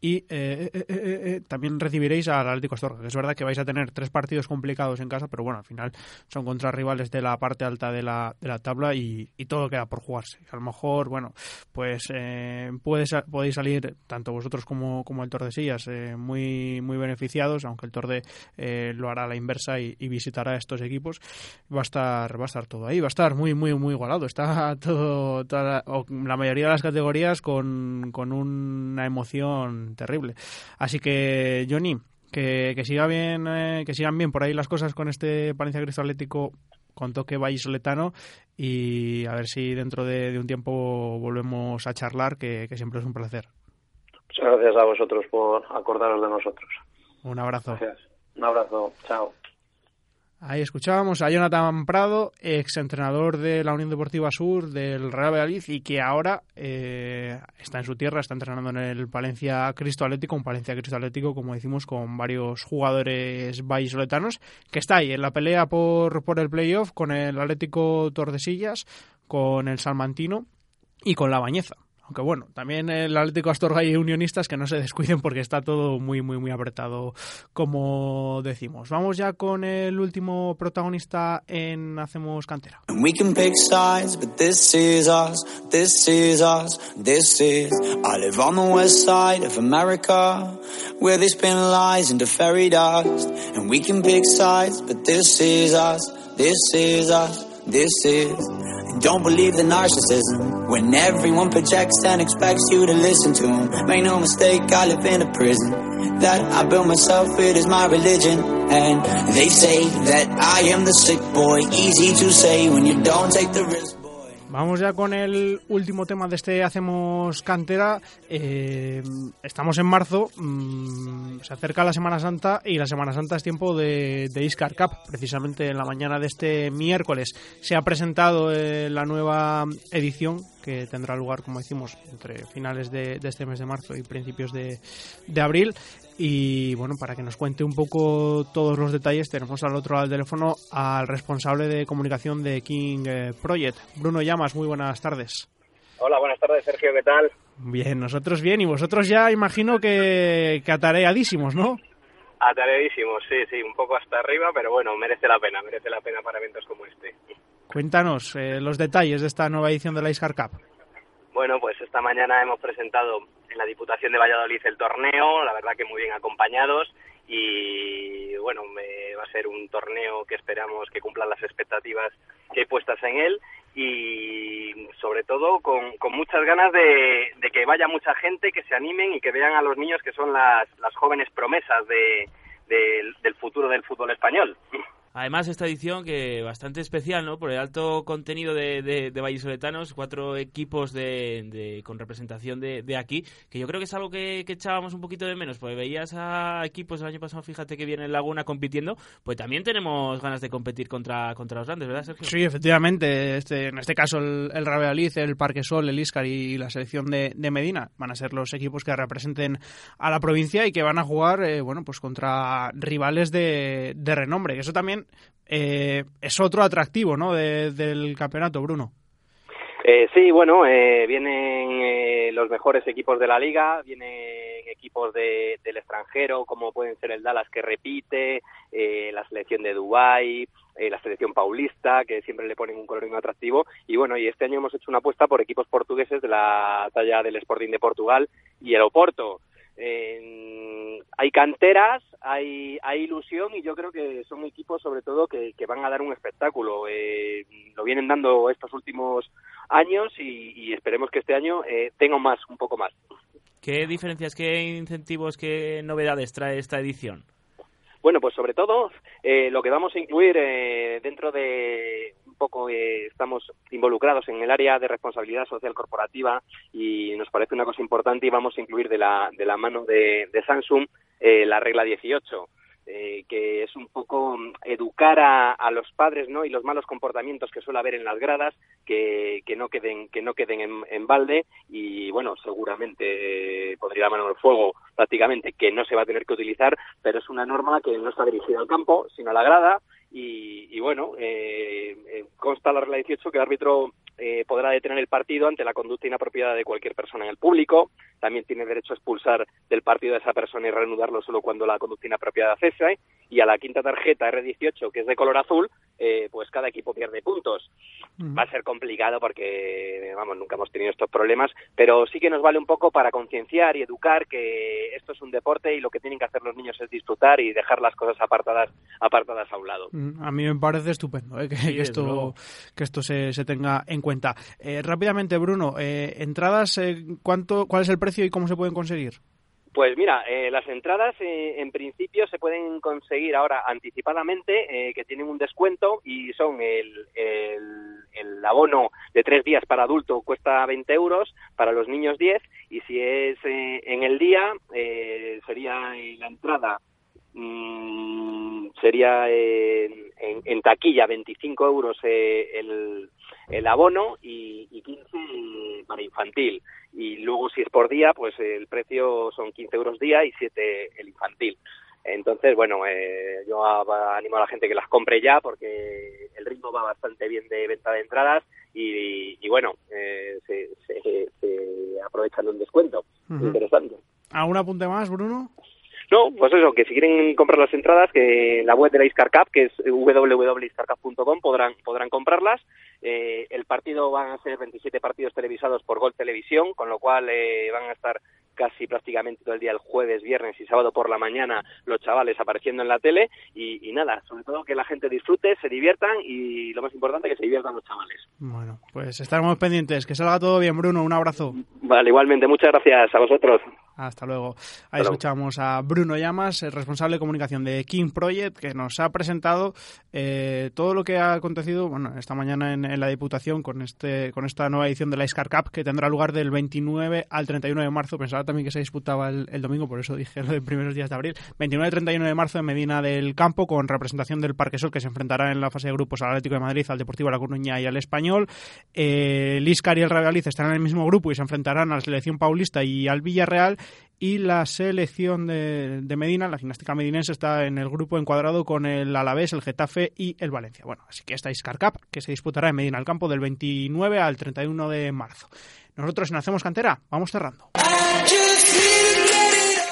y eh, eh, eh, también recibiréis al Atlético Astorga, que es verdad que vais a tener tres partidos complicados en casa, pero bueno, al final son contra rivales de la parte alta de la, de la tabla y, todo queda por jugarse. A lo mejor, bueno, pues puedes, podéis salir, tanto vosotros como, como el Tordesillas, muy, muy beneficiados, aunque el Torde lo hará a la inversa y, visitará estos equipos. Va a estar va a estar todo ahí, va a estar muy, muy, muy igualado. Está todo, toda la, mayoría de las categorías con, con una emoción terrible. Así que, Johnny, que, que siga bien, eh, que sigan bien por ahí las cosas con este Palencia Cristo Atlético con toque vallisoletano y a ver si dentro de, un tiempo volvemos a charlar, que, siempre es un placer. Muchas gracias a vosotros por acordaros de nosotros. Un abrazo. Un abrazo. Chao. Ahí escuchábamos a Jonathan Prado, exentrenador de la Unión Deportiva Sur del Real Valladolid y que ahora eh, está en su tierra, está entrenando en el Palencia Cristo Atlético, un Palencia Cristo Atlético, como decimos, con varios jugadores vallisoletanos, que está ahí en la pelea por, por el playoff con el Atlético Tordesillas, con el Salmantino y con la Bañeza. Aunque bueno, también el Atlético Astorga y Unionistas que no se descuiden porque está todo muy, muy, muy apretado, como decimos. Vamos ya con el último protagonista en Hacemos Cantera. This is us, this is Don't believe the narcissism when everyone projects and expects you to listen to them. Make no mistake, I live in a prison that I built myself, it is my religion. And they say that I am the sick boy, easy to say when you don't take the risk. Vamos ya con el último tema de este Hacemos Cantera. Eh, estamos en marzo, mm, se acerca la Semana Santa y la Semana Santa es tiempo de, de Iscar Cup. Precisamente en la mañana de este miércoles se ha presentado eh, la nueva edición que tendrá lugar, como decimos, entre finales de, este mes de marzo y principios de, abril. Y bueno, para que nos cuente un poco todos los detalles, tenemos al otro lado del teléfono al responsable de comunicación de King eh, Project, Bruno Llamas. Muy buenas tardes. Hola, buenas tardes, Sergio, ¿qué tal? Bien, nosotros bien, y vosotros ya imagino que, que atareadísimos, ¿no? Atareadísimos, sí, sí, un poco hasta arriba, pero bueno, merece la pena, merece la pena para eventos como este. Cuéntanos eh, los detalles de esta nueva edición de la Iscar Cup. Bueno, pues esta mañana hemos presentado en la Diputación de Valladolid el torneo, la verdad que muy bien acompañados y bueno, va a ser un torneo que esperamos que cumpla las expectativas que hay puestas en él y sobre todo con, muchas ganas de, que vaya mucha gente, que se animen y que vean a los niños que son las, las jóvenes promesas del futuro del fútbol español. Además, esta edición que bastante especial, ¿no? Por el alto contenido de, de, de vallisoletanos, cuatro equipos de, con representación de, aquí, que yo creo que es algo que, echábamos un poquito de menos, porque veías a equipos el año pasado, fíjate que viene en Laguna compitiendo, pues también tenemos ganas de competir contra, contra los grandes, ¿verdad, Sergio? Sí, efectivamente. Este, en este caso, el, el Rabealiz, el Parque Sol, el Iscar y la selección de, Medina van a ser los equipos que representen a la provincia y que van a jugar, eh, bueno, pues contra rivales de, de renombre. Eso también eh, es otro atractivo ¿no? del campeonato, Bruno. Eh, sí, bueno, eh, vienen los mejores equipos de la liga, vienen equipos del extranjero, como pueden ser el Dallas que repite, la selección de Dubái, la selección paulista, que siempre le ponen un color muy atractivo. Y bueno, y este año hemos hecho una apuesta por equipos portugueses de la talla del Sporting de Portugal y el Oporto hay canteras, hay, hay ilusión y yo creo que son equipos sobre todo que, van a dar un espectáculo. Eh, lo vienen dando estos últimos años y, esperemos que este año eh, tenga más, un poco más. ¿Qué diferencias, qué incentivos, qué novedades trae esta edición? Bueno, pues sobre todo eh, lo que vamos a incluir dentro de poco eh, estamos involucrados en el área de responsabilidad social corporativa y nos parece una cosa importante y vamos a incluir de la, de la mano de, de Samsung eh, la regla 18 eh, que es un poco mm, educar a, los padres no y los malos comportamientos que suele haber en las gradas que, que no queden que no queden en, balde y bueno seguramente eh, podría mano el fuego prácticamente que no se va a tener que utilizar pero es una norma que no está dirigida al campo sino a la grada y, y bueno eh, eh consta la regla 18 que el árbitro eh, podrá detener el partido ante la conducta inapropiada de cualquier persona en el público. También tiene derecho a expulsar del partido a esa persona y reanudarlo solo cuando la conducta inapropiada cese. Y a la quinta tarjeta R18, que es de color azul, eh, pues cada equipo pierde puntos. Va a ser complicado porque, vamos, nunca hemos tenido estos problemas, pero sí que nos vale un poco para concienciar y educar que esto es un deporte y lo que tienen que hacer los niños es disfrutar y dejar las cosas apartadas apartadas a un lado. A mí me parece estupendo ¿eh? que, sí, que, esto, que esto se, se tenga en cuenta cuenta. Eh, rápidamente, Bruno, eh, entradas, eh, ¿cuánto, ¿cuál es el precio y cómo se pueden conseguir? Pues mira, eh, las entradas eh, en principio se pueden conseguir ahora anticipadamente, eh, que tienen un descuento y son el, el, el, abono de tres días para adulto cuesta 20 euros, para los niños 10 y si es en el día sería la entrada mmm, sería en, en, taquilla 25 euros el, el abono y, y 15 para infantil. Y luego, si es por día, pues el precio son 15 euros día y 7 el infantil. Entonces, bueno, eh, yo animo a la gente que las compre ya porque el ritmo va bastante bien de venta de entradas y, y bueno, eh, se, se, se aprovechan de un descuento. Uh -huh. Interesante. ¿Algún apunte más, Bruno? No, pues eso, que si quieren comprar las entradas, que la web de la Iscar Cup, que es www.iscarcup.com, podrán, podrán comprarlas. Eh, el partido van a ser 27 partidos televisados por Gol Televisión, con lo cual eh, van a estar casi prácticamente todo el día, el jueves, viernes y sábado por la mañana, los chavales apareciendo en la tele y, y, nada, sobre todo que la gente disfrute, se diviertan y lo más importante, que se diviertan los chavales. Bueno, pues estaremos pendientes, que salga todo bien, Bruno, un abrazo. Vale, igualmente, muchas gracias a vosotros. Hasta luego. Ahí Hello. escuchamos a Bruno Llamas, el responsable de comunicación de King Project, que nos ha presentado eh, todo lo que ha acontecido bueno, esta mañana en, en, la Diputación con este con esta nueva edición de la Iscar Cup, que tendrá lugar del 29 al 31 de marzo. Pensaba también que se disputaba el, domingo, por eso dije lo de primeros días de abril. 29 al 31 de marzo en Medina del Campo, con representación del Parque Sol, que se enfrentará en la fase de grupos al Atlético de Madrid, al Deportivo La Coruña y al Español. Eh, el Iscar y el Realiz estarán en el mismo grupo y se enfrentarán a la selección paulista y al Villarreal y la selección de, Medina, la gimnástica medinense, está en el grupo encuadrado con el Alavés, el Getafe y el Valencia. Bueno, así que esta es Car Cup, que se disputará en Medina al campo del 29 al 31 de marzo. Nosotros en Hacemos Cantera vamos cerrando.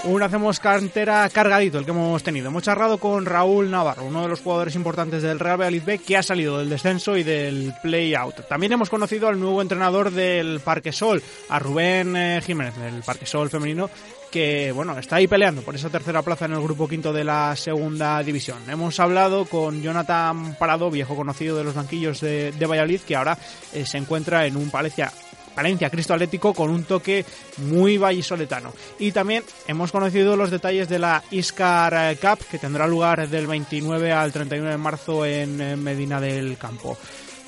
Un hacemos cantera cargadito el que hemos tenido. Hemos charlado con Raúl Navarro, uno de los jugadores importantes del Real Valladolid B que ha salido del descenso y del play-out. También hemos conocido al nuevo entrenador del Parque Sol, a Rubén eh, Jiménez, del Parque Sol femenino, que bueno, está ahí peleando por esa tercera plaza en el grupo quinto de la segunda división. Hemos hablado con Jonathan Parado, viejo conocido de los banquillos de, de Valladolid, que ahora eh, se encuentra en un Palencia Valencia Cristo Atlético con un toque muy vallisoletano. Y también hemos conocido los detalles de la Iscar Cup que tendrá lugar del 29 al 31 de marzo en Medina del Campo.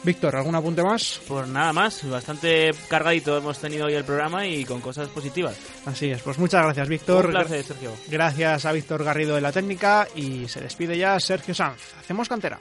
Víctor, ¿algún apunte más? Pues nada más, bastante cargadito hemos tenido hoy el programa y con cosas positivas. Así es, pues muchas gracias Víctor. Un placer, Sergio. Gracias a Víctor Garrido de la técnica y se despide ya Sergio Sanz. Hacemos cantera.